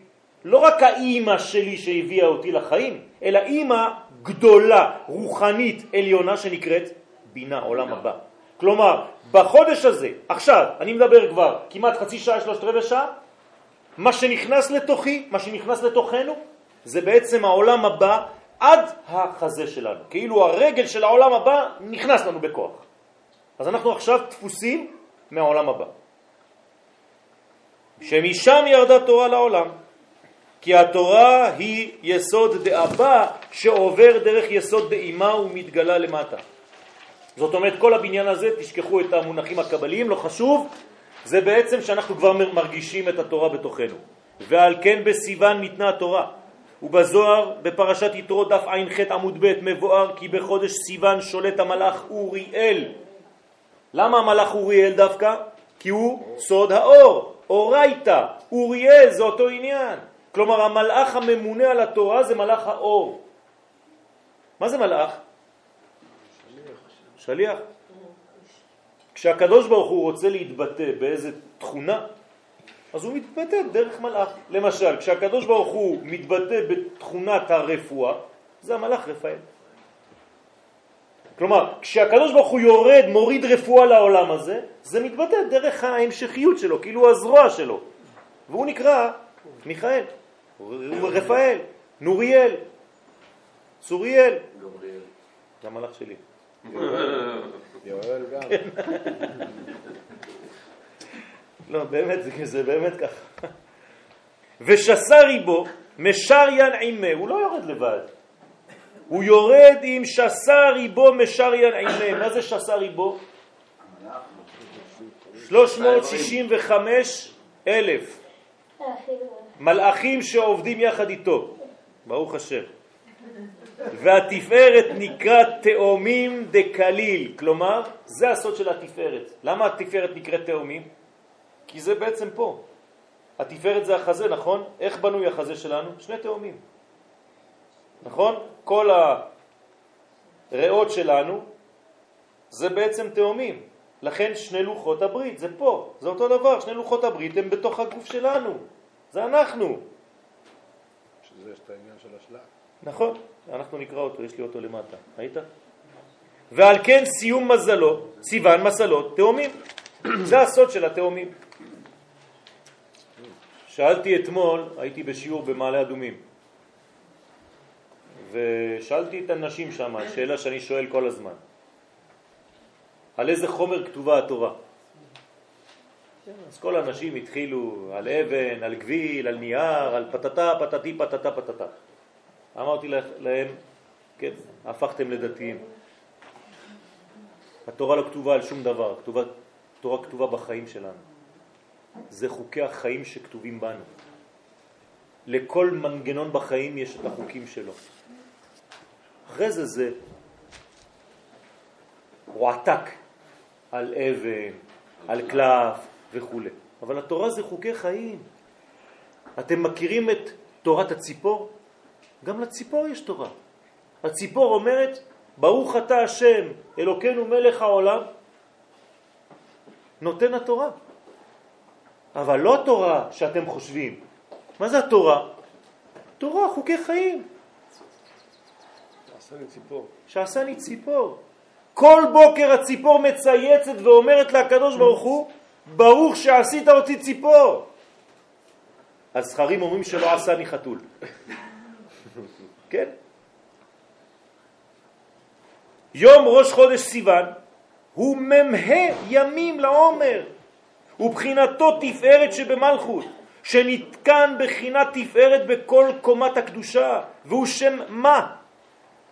Speaker 1: לא רק האימא שלי שהביאה אותי לחיים, אלא אימא גדולה, רוחנית, עליונה, שנקראת בינה, עולם הבא. כלומר, בחודש הזה, עכשיו, אני מדבר כבר כמעט חצי שעה, שלושת רבעי שעה, מה שנכנס לתוכי, מה שנכנס לתוכנו, זה בעצם העולם הבא עד החזה שלנו. כאילו הרגל של העולם הבא נכנס לנו בכוח. אז אנחנו עכשיו תפוסים מהעולם הבא. שמשם ירדה תורה לעולם. כי התורה היא יסוד דאבא שעובר דרך יסוד דאימה ומתגלה למטה. זאת אומרת, כל הבניין הזה, תשכחו את המונחים הקבליים, לא חשוב, זה בעצם שאנחנו כבר מרגישים את התורה בתוכנו. ועל כן בסיוון ניתנה התורה. ובזוהר, בפרשת יתרו דף ע"ח עמוד ב' מבואר כי בחודש סיוון שולט המלאך אוריאל. למה המלאך אוריאל דווקא? כי הוא סוד האור, אורייתא, אוריאל זה אותו עניין. כלומר המלאך הממונה על התורה זה מלאך האור. מה זה מלאך? שליח. שליח. כשהקדוש ברוך הוא רוצה להתבטא באיזה תכונה, אז הוא מתבטא דרך מלאך. למשל, כשהקדוש ברוך הוא מתבטא בתכונת הרפואה, זה המלאך רפאל. כלומר, כשהקדוש ברוך הוא יורד, מוריד רפואה לעולם הזה, זה מתבטא דרך ההמשכיות שלו, כאילו הזרוע שלו. והוא נקרא מיכאל, רפאל, נוריאל, צוריאל.
Speaker 4: גבריאל.
Speaker 1: זה המלאך שלי.
Speaker 5: יואל גם.
Speaker 1: לא, באמת, זה, זה באמת ככה. ושסה ריבו, משריין עימה, הוא לא יורד לבד. הוא יורד עם שסה ריבו משריין עימה. מה זה שסה ריבו? 365 אלף מלאכים שעובדים יחד איתו, ברוך השם. והתפארת נקרא תאומים דקליל, כלומר, זה הסוד של התפארת. למה התפארת נקראת תאומים? כי זה בעצם פה. התפארת זה החזה, נכון? איך בנוי החזה שלנו? שני תאומים. נכון? כל הריאות שלנו זה בעצם תאומים. לכן שני לוחות הברית, זה פה, זה אותו דבר, שני לוחות הברית הם בתוך הגוף שלנו, זה אנחנו.
Speaker 5: שזה יש את העניין של השלט.
Speaker 1: נכון, אנחנו נקרא אותו, יש לי אותו למטה, ראית? ועל כן סיום מזלו, סיוון מזלות, תאומים. זה הסוד של התאומים. שאלתי אתמול, הייתי בשיעור במעלה אדומים, ושאלתי את הנשים שם, שאלה שאני שואל כל הזמן, על איזה חומר כתובה התורה? אז כל האנשים התחילו על אבן, על גביל, על נייר, על פטטה, פטטי, פטטה, פטטה. אמרתי להם, כן, הפכתם לדתיים. התורה לא כתובה על שום דבר, כתובה תורה כתובה בחיים שלנו. זה חוקי החיים שכתובים בנו. לכל מנגנון בחיים יש את החוקים שלו. אחרי זה זה רועתק על אבן, על קלף וכו'. אבל התורה זה חוקי חיים. אתם מכירים את תורת הציפור? גם לציפור יש תורה. הציפור אומרת, ברוך אתה השם, אלוקינו מלך העולם, נותן התורה. אבל לא התורה שאתם חושבים. מה זה התורה? תורה, חוקי חיים.
Speaker 5: לי ציפור.
Speaker 1: שעשני ציפור. כל בוקר הציפור מצייצת ואומרת לקדוש ברוך הוא, ברוך שעשית אותי ציפור. הזכרים אומרים שלא עשני חתול. כן? יום ראש חודש סיוון הוא ממה ימים לעומר, ובחינתו תפארת שבמלכות, שנתקן בחינת תפארת בכל קומת הקדושה, והוא שם מה?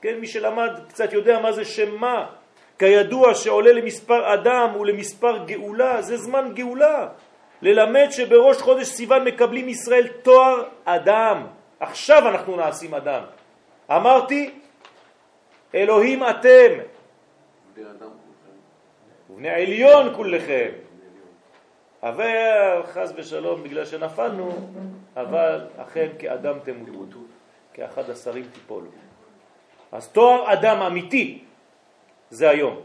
Speaker 1: כן, מי שלמד קצת יודע מה זה שם מה. כידוע שעולה למספר אדם ולמספר גאולה, זה זמן גאולה. ללמד שבראש חודש סיוון מקבלים ישראל תואר אדם. עכשיו אנחנו נעשים אדם. אמרתי, אלוהים אתם. ובני עליון כולכם. אבל חס ושלום בגלל שנפלנו, אבל אכן כאדם תמותו, כאחד השרים תיפולו. אז תואר אדם אמיתי זה היום,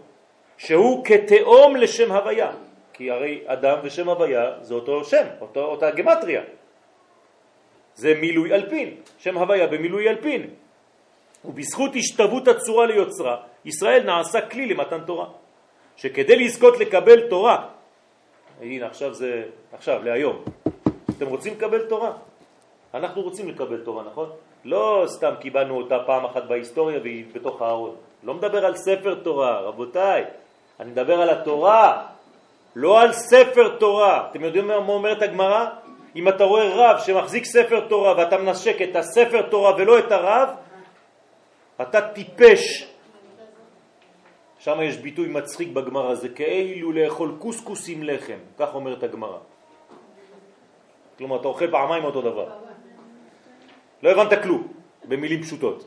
Speaker 1: שהוא כתאום לשם הוויה, כי הרי אדם ושם הוויה זה אותו שם, אותו, אותה גמטריה. זה מילוי אלפין, שם הוויה במילוי אלפין. ובזכות השתוות הצורה ליוצרה, ישראל נעשה כלי למתן תורה. שכדי לזכות לקבל תורה, הנה עכשיו זה, עכשיו, להיום, אתם רוצים לקבל תורה? אנחנו רוצים לקבל תורה, נכון? לא סתם קיבלנו אותה פעם אחת בהיסטוריה והיא בתוך הארון. לא מדבר על ספר תורה, רבותיי. אני מדבר על התורה, לא על ספר תורה. אתם יודעים מה אומרת הגמרא? אם אתה רואה רב שמחזיק ספר תורה ואתה מנשק את הספר תורה ולא את הרב, אתה טיפש. שם יש ביטוי מצחיק בגמרא, זה כאילו לאכול קוסקוס עם לחם, כך אומרת הגמרא. כלומר, אתה אוכל פעמיים אותו דבר. לא הבנת כלום, במילים פשוטות.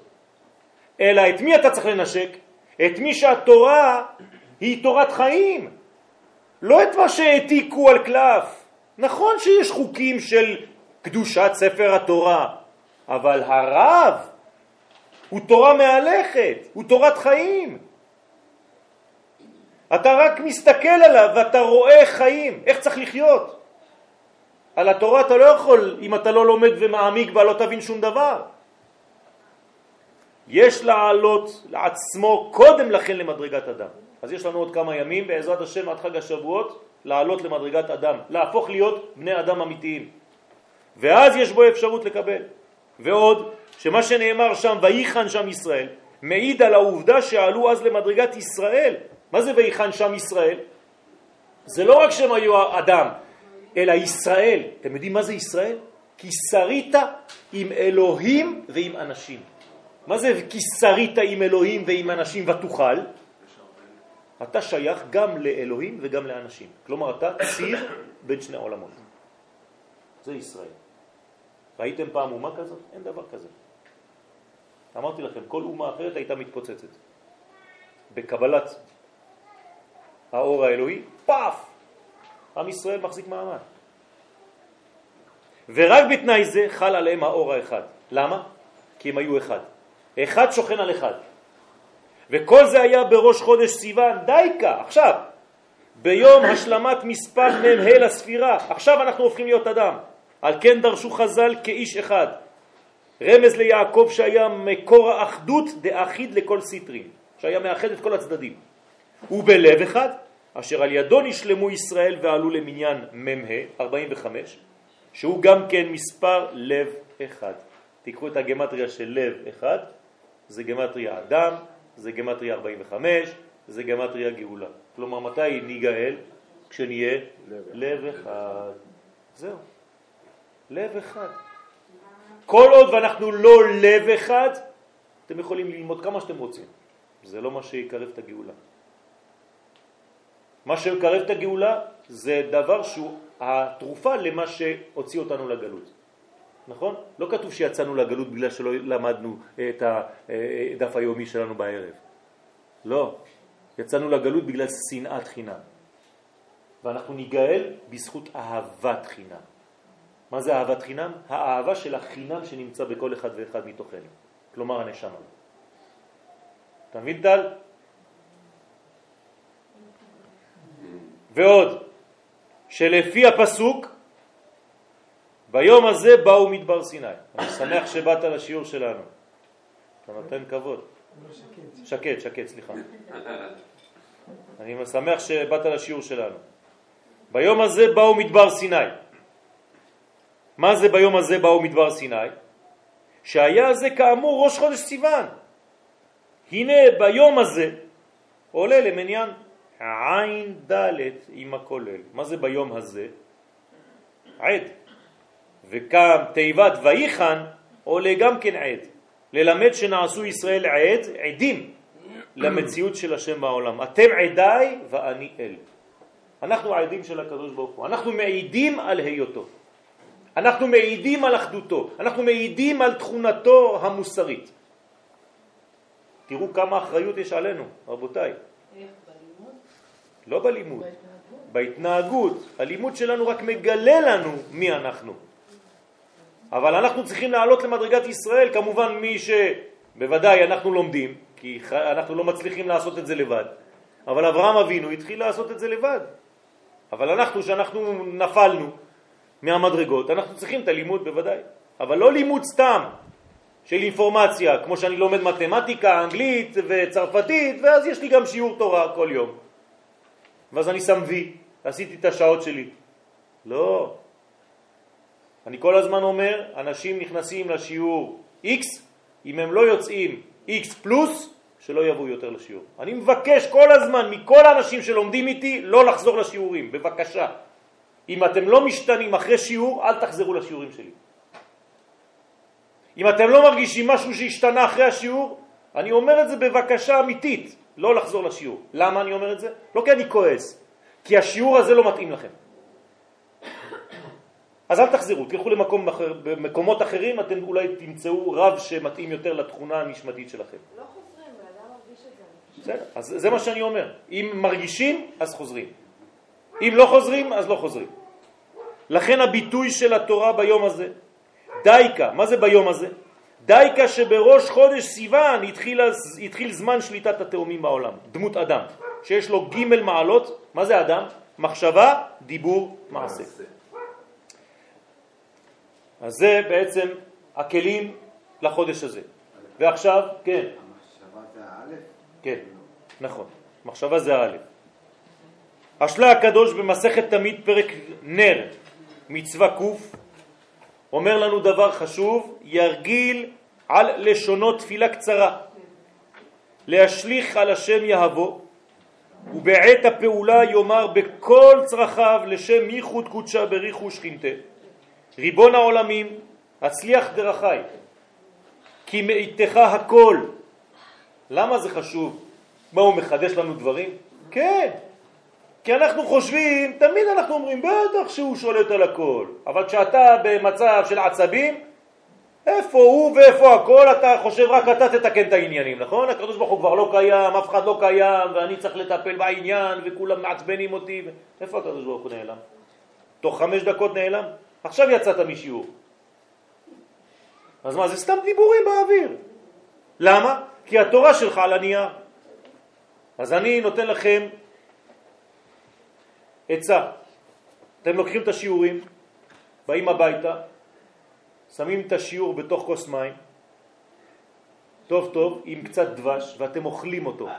Speaker 1: אלא את מי אתה צריך לנשק? את מי שהתורה היא תורת חיים. לא את מה שהעתיקו על קלף. נכון שיש חוקים של קדושת ספר התורה, אבל הרב הוא תורה מהלכת, הוא תורת חיים. אתה רק מסתכל עליו ואתה רואה חיים, איך צריך לחיות. על התורה אתה לא יכול, אם אתה לא לומד ומעמיק בה, לא תבין שום דבר. יש לעלות לעצמו קודם לכן למדרגת אדם. אז יש לנו עוד כמה ימים, בעזרת השם עד חג השבועות, לעלות למדרגת אדם, להפוך להיות בני אדם אמיתיים. ואז יש בו אפשרות לקבל. ועוד, שמה שנאמר שם, ויחן שם ישראל, מעיד על העובדה שעלו אז למדרגת ישראל. מה זה ויחן שם ישראל? זה לא רק שהם היו אדם, אלא ישראל. אתם יודעים מה זה ישראל? כי שרית עם אלוהים ועם אנשים. מה זה כי שרית עם אלוהים ועם אנשים ותוכל? אתה שייך גם לאלוהים וגם לאנשים. כלומר, אתה ציר בין שני עולמות. זה ישראל. ראיתם פעם אומה כזאת? אין דבר כזה. אמרתי לכם, כל אומה אחרת הייתה מתפוצצת. בקבלת האור האלוהי, פאף! עם ישראל מחזיק מעמד. ורק בתנאי זה חל עליהם האור האחד. למה? כי הם היו אחד. אחד שוכן על אחד. וכל זה היה בראש חודש סיוון, דייקה, עכשיו, ביום השלמת מספר מ"ה לספירה, עכשיו אנחנו הופכים להיות אדם. על כן דרשו חז"ל כאיש אחד. רמז ליעקב שהיה מקור האחדות דאחיד לכל סיטרים, שהיה מאחד את כל הצדדים. ובלב אחד, אשר על ידו נשלמו ישראל ועלו למניין מ"ה, 45, שהוא גם כן מספר לב אחד. תיקחו את הגמטריה של לב אחד, זה גמטריה אדם, זה גמטריה 45, זה גמטריה גאולה. כלומר, מתי ניגאל? כשנהיה לב, לב אחד. זהו. לב אחד. כל עוד ואנחנו לא לב אחד, אתם יכולים ללמוד כמה שאתם רוצים. זה לא מה שיקרב את הגאולה. מה שמקרב את הגאולה זה דבר שהוא התרופה למה שהוציא אותנו לגלות. נכון? לא כתוב שיצאנו לגלות בגלל שלא למדנו את הדף היומי שלנו בערב. לא. יצאנו לגלות בגלל שנאת חינם. ואנחנו ניגאל בזכות אהבת חינם. מה זה אהבת חינם? האהבה של החינם שנמצא בכל אחד ואחד מתוכנו. כלומר הנשמה. אתה מבין טל? ועוד, שלפי הפסוק, ביום הזה באו מדבר סיני. אני שמח שבאת לשיעור שלנו. אתה נותן כבוד. שקט, שקט, סליחה. אני שמח שבאת לשיעור שלנו. ביום הזה באו מדבר סיני. מה זה ביום הזה באו מדבר סיני? שהיה זה כאמור ראש חודש סיוון. הנה ביום הזה עולה למניין עין ד' עם הכולל. מה זה ביום הזה? עד. וקם תיבת ויחן עולה גם כן עד. ללמד שנעשו ישראל עד, עדים למציאות של השם בעולם. אתם עדיי ואני אל. אנחנו העדים של הקדוש ברוך הוא. אנחנו מעידים על היותו. אנחנו מעידים על אחדותו. אנחנו מעידים על תכונתו המוסרית. תראו כמה אחריות יש עלינו, רבותיי. לא בלימוד, בהתנהגות. הלימוד שלנו רק מגלה לנו מי אנחנו. אבל אנחנו צריכים לעלות למדרגת ישראל, כמובן מי שבוודאי אנחנו לומדים, כי אנחנו לא מצליחים לעשות את זה לבד, אבל אברהם אבינו התחיל לעשות את זה לבד. אבל אנחנו, שאנחנו נפלנו מהמדרגות, אנחנו צריכים את הלימוד בוודאי. אבל לא לימוד סתם של אינפורמציה, כמו שאני לומד מתמטיקה, אנגלית וצרפתית, ואז יש לי גם שיעור תורה כל יום. ואז אני שם וי, עשיתי את השעות שלי. לא. אני כל הזמן אומר, אנשים נכנסים לשיעור X, אם הם לא יוצאים X פלוס, שלא יבואו יותר לשיעור. אני מבקש כל הזמן מכל האנשים שלומדים איתי לא לחזור לשיעורים, בבקשה. אם אתם לא משתנים אחרי שיעור, אל תחזרו לשיעורים שלי. אם אתם לא מרגישים משהו שהשתנה אחרי השיעור, אני אומר את זה בבקשה אמיתית, לא לחזור לשיעור. למה אני אומר את זה? לא כי אני כועס, כי השיעור הזה לא מתאים לכם. אז אל תחזרו, תלכו למקום אחר, במקומות אחרים אתם אולי תמצאו רב שמתאים יותר לתכונה הנשמתית שלכם.
Speaker 2: לא חוזרים, האדם מרגיש את זה.
Speaker 1: בסדר, אז זה מה שאני אומר. אם מרגישים, אז חוזרים. אם לא חוזרים, אז לא חוזרים. לכן הביטוי של התורה ביום הזה, דייקה, מה זה ביום הזה? דייקה שבראש חודש סיוון התחיל, התחיל זמן שליטת התאומים בעולם, דמות אדם, שיש לו ג' מעלות, מה זה אדם? מחשבה, דיבור, מעשה. אז זה בעצם הכלים לחודש הזה. ועכשיו, כן.
Speaker 3: המחשבה זה האלף?
Speaker 1: כן, נכון. מחשבה זה האלף. השלה הקדוש במסכת תמיד פרק נר, מצווה קוף, אומר לנו דבר חשוב, ירגיל על לשונות תפילה קצרה, להשליך על השם יהבו, ובעת הפעולה יאמר בכל צרכיו לשם ייחוד קודשה בריחו שכינתה. ריבון העולמים, הצליח דרכי, כי מאיתך הכל. למה זה חשוב? מה, הוא מחדש לנו דברים? כן, כי אנחנו חושבים, תמיד אנחנו אומרים, בטח שהוא שולט על הכל, אבל כשאתה במצב של עצבים, איפה הוא ואיפה הכל, אתה חושב רק אתה תתקן את העניינים, נכון? הקדוש ברוך הוא כבר לא קיים, אף אחד לא קיים, ואני צריך לטפל בעניין, וכולם מעצבנים אותי. איפה הקדוש ברוך הוא נעלם? תוך חמש דקות נעלם? עכשיו יצאת משיעור. אז מה, זה סתם דיבורים באוויר. למה? כי התורה שלך על הנייר. אז אני נותן לכם עצה. אתם לוקחים את השיעורים, באים הביתה, שמים את השיעור בתוך כוס מים, טוב טוב, עם קצת דבש, ואתם אוכלים אותו.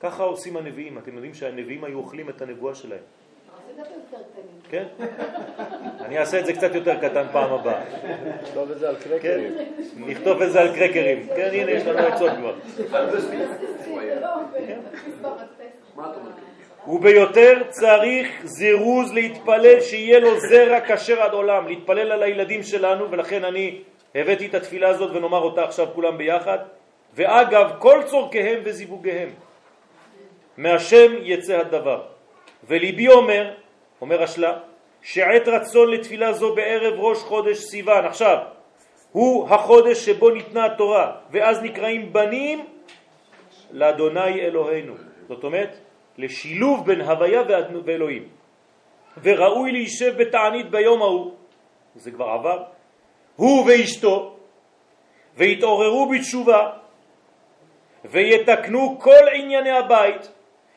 Speaker 1: ככה עושים הנביאים. אתם יודעים שהנביאים היו אוכלים את הנבואה שלהם. כן? אני אעשה את זה קצת יותר קטן פעם הבאה.
Speaker 5: נכתוב את זה על
Speaker 1: כן?
Speaker 5: קרקרים.
Speaker 1: נכתוב את זה על קרקרים. כן, הנה, יש לנו עצות כבר.
Speaker 4: מה אתה אומר?
Speaker 1: וביותר צריך זירוז להתפלל שיהיה לו זרע כשר עד עולם, להתפלל על הילדים שלנו, ולכן אני הבאתי את התפילה הזאת ונאמר אותה עכשיו כולם ביחד. ואגב, כל צורכיהם וזיווגיהם. מהשם יצא הדבר. וליבי אומר, אומר השלה, שעת רצון לתפילה זו בערב ראש חודש סיוון. עכשיו, הוא החודש שבו ניתנה התורה, ואז נקראים בנים לאדוני אלוהינו. זאת אומרת, לשילוב בין הוויה ואלוהים. וראוי להישב בתענית ביום ההוא, זה כבר עבר, הוא ואשתו, והתעוררו בתשובה, ויתקנו כל ענייני הבית,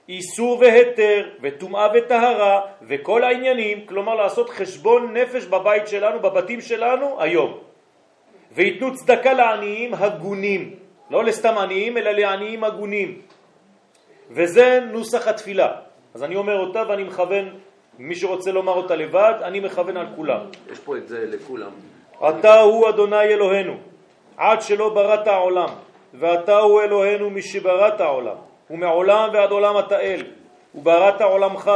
Speaker 1: איסור והיתר, וטומאה וטהרה, וכל העניינים, כלומר לעשות חשבון נפש בבית שלנו, בבתים שלנו, היום. ויתנו צדקה לעניים הגונים, לא לסתם עניים, אלא לעניים הגונים. וזה נוסח התפילה. אז אני אומר אותה ואני מכוון, מי שרוצה לומר אותה לבד, אני מכוון על כולם.
Speaker 4: יש פה את זה לכולם.
Speaker 1: אתה הוא אדוני אלוהינו, עד שלא בראת העולם, ואתה הוא אלוהינו משבראת העולם, ומעולם ועד עולם אתה אל, ובראת עולמך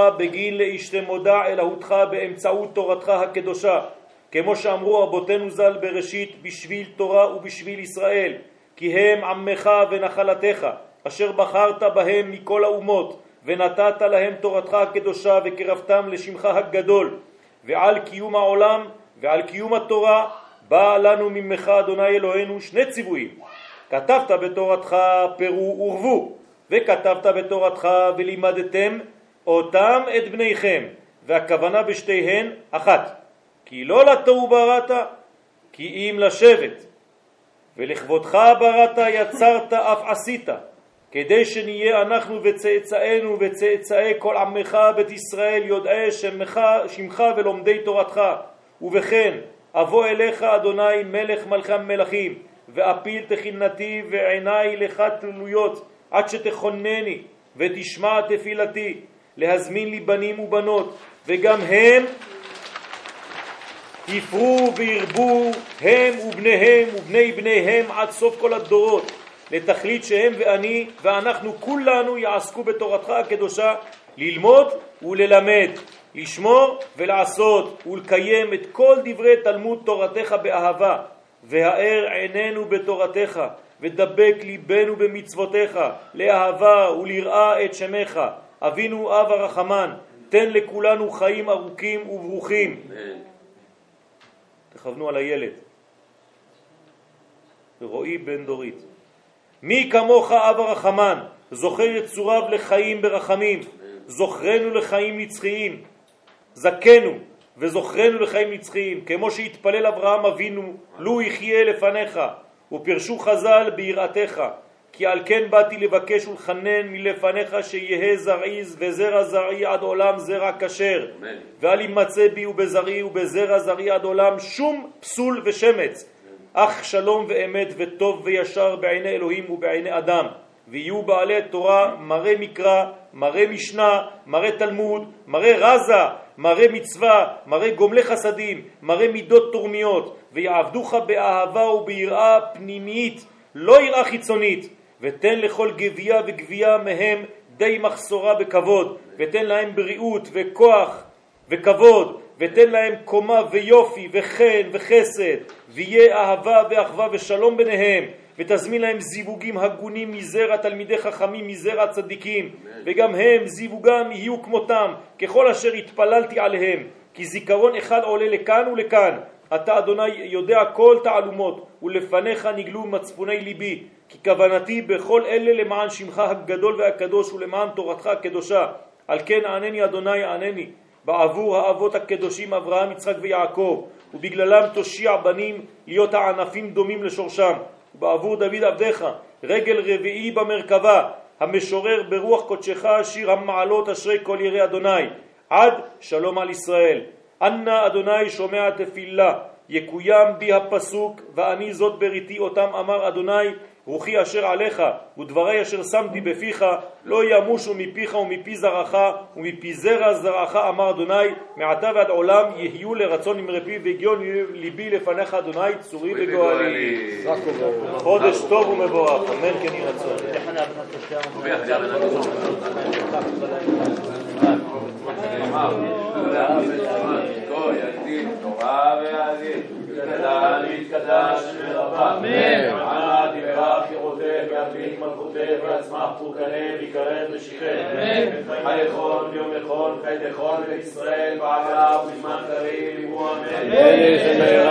Speaker 1: לאשתי מודע אלוהותך באמצעות תורתך הקדושה, כמו שאמרו רבותינו ז"ל בראשית, בשביל תורה ובשביל ישראל, כי הם עמך ונחלתך, אשר בחרת בהם מכל האומות, ונתת להם תורתך הקדושה וקרבתם לשמך הגדול, ועל קיום העולם ועל קיום התורה בא לנו ממך אדוני אלוהינו שני ציוויים. כתבת בתורתך פרו ורבו, וכתבת בתורתך ולימדתם אותם את בניכם, והכוונה בשתיהן אחת. כי לא לתוהו בראת, כי אם לשבת. ולכבודך בראת יצרת אף עשית, כדי שנהיה אנחנו וצאצאינו וצאצאי כל עמך בית ישראל יודעי שמך, שמך ולומדי תורתך. ובכן, אבוא אליך אדוני מלך מלכי המלכים, ואפיל תחינתי ועיניי לך תלויות, עד שתכונני ותשמע תפילתי, להזמין לי בנים ובנות, וגם הם יפרו וירבו הם ובניהם ובני בניהם עד סוף כל הדורות, לתכלית שהם ואני ואנחנו כולנו יעסקו בתורתך הקדושה ללמוד וללמד, לשמור ולעשות ולקיים את כל דברי תלמוד תורתך באהבה, והאר עינינו בתורתך, ודבק ליבנו במצוותיך, לאהבה ולראה את שמך. אבינו אב הרחמן, תן לכולנו חיים ארוכים וברוכים. תכוונו על הילד. רועי בן דורית. מי כמוך אב הרחמן, זוכר יצוריו לחיים ברחמים, זוכרנו לחיים נצחיים, זכנו וזוכרנו לחיים נצחיים, כמו שהתפלל אברהם אבינו, לו יחיה לפניך, ופרשו חז"ל ביראתך, כי על כן באתי לבקש ולחנן מלפניך שיהא זרעי וזרע זרעי עד עולם זרע כשר, ואל ימצא בי ובזרעי ובזרע זרעי עד עולם שום פסול ושמץ, אך שלום ואמת וטוב וישר בעיני אלוהים ובעיני אדם. ויהיו בעלי תורה מראה מקרא, מראה משנה, מראה תלמוד, מראה רזה, מראה מצווה, מראה גומלי חסדים, מראה מידות תורמיות, ויעבדוך באהבה וביראה פנימית, לא יראה חיצונית, ותן לכל גבייה וגבייה מהם די מחסורה בכבוד, ותן להם בריאות וכוח וכבוד, ותן להם קומה ויופי וחן וחסד, ויהיה אהבה ואחווה ושלום ביניהם, ותזמין להם זיווגים הגונים מזרע תלמידי חכמים מזרע צדיקים, וגם הם זיווגם יהיו כמותם, ככל אשר התפללתי עליהם, כי זיכרון אחד עולה לכאן ולכאן. אתה אדוני יודע כל תעלומות, ולפניך נגלו מצפוני ליבי, כי כוונתי בכל אלה למען שמך הגדול והקדוש ולמען תורתך הקדושה. על כן ענני אדוני ענני, בעבור האבות הקדושים אברהם, יצחק ויעקב, ובגללם תושיע בנים להיות הענפים דומים לשורשם. ובעבור דוד עבדך, רגל רביעי במרכבה, המשורר ברוח קודשך שיר המעלות אשרי כל ירא אדוני, עד שלום על ישראל. אנא אדוני שומע תפילה, יקוים בי הפסוק, ואני זאת בריתי אותם אמר אדוני, רוחי אשר עליך, ודברי אשר שמתי בפיך, לא ימושו מפיך ומפי זרעך, ומפי זרע זרעך, אמר אדוני, מעתה ועד עולם יהיו לרצון אמרי פי והגיון ליבי לפניך אדוני, צורי וגואלי. חודש טוב ומבורך, אמן כן יהי רצון.
Speaker 3: שנאמר, אדם ותאמן, כה יקדים תורה ועדין, וקדם יתקדש ורבה. אמן. ענה תברך קירותך, ואביך מלכותך, ועצמך פורקנם,
Speaker 1: יקרב ושיכם. אמן. היכון ויום יכון, חי תכון לישראל, בעגה ובזמן קריב, אמרו אמן.
Speaker 6: אמן.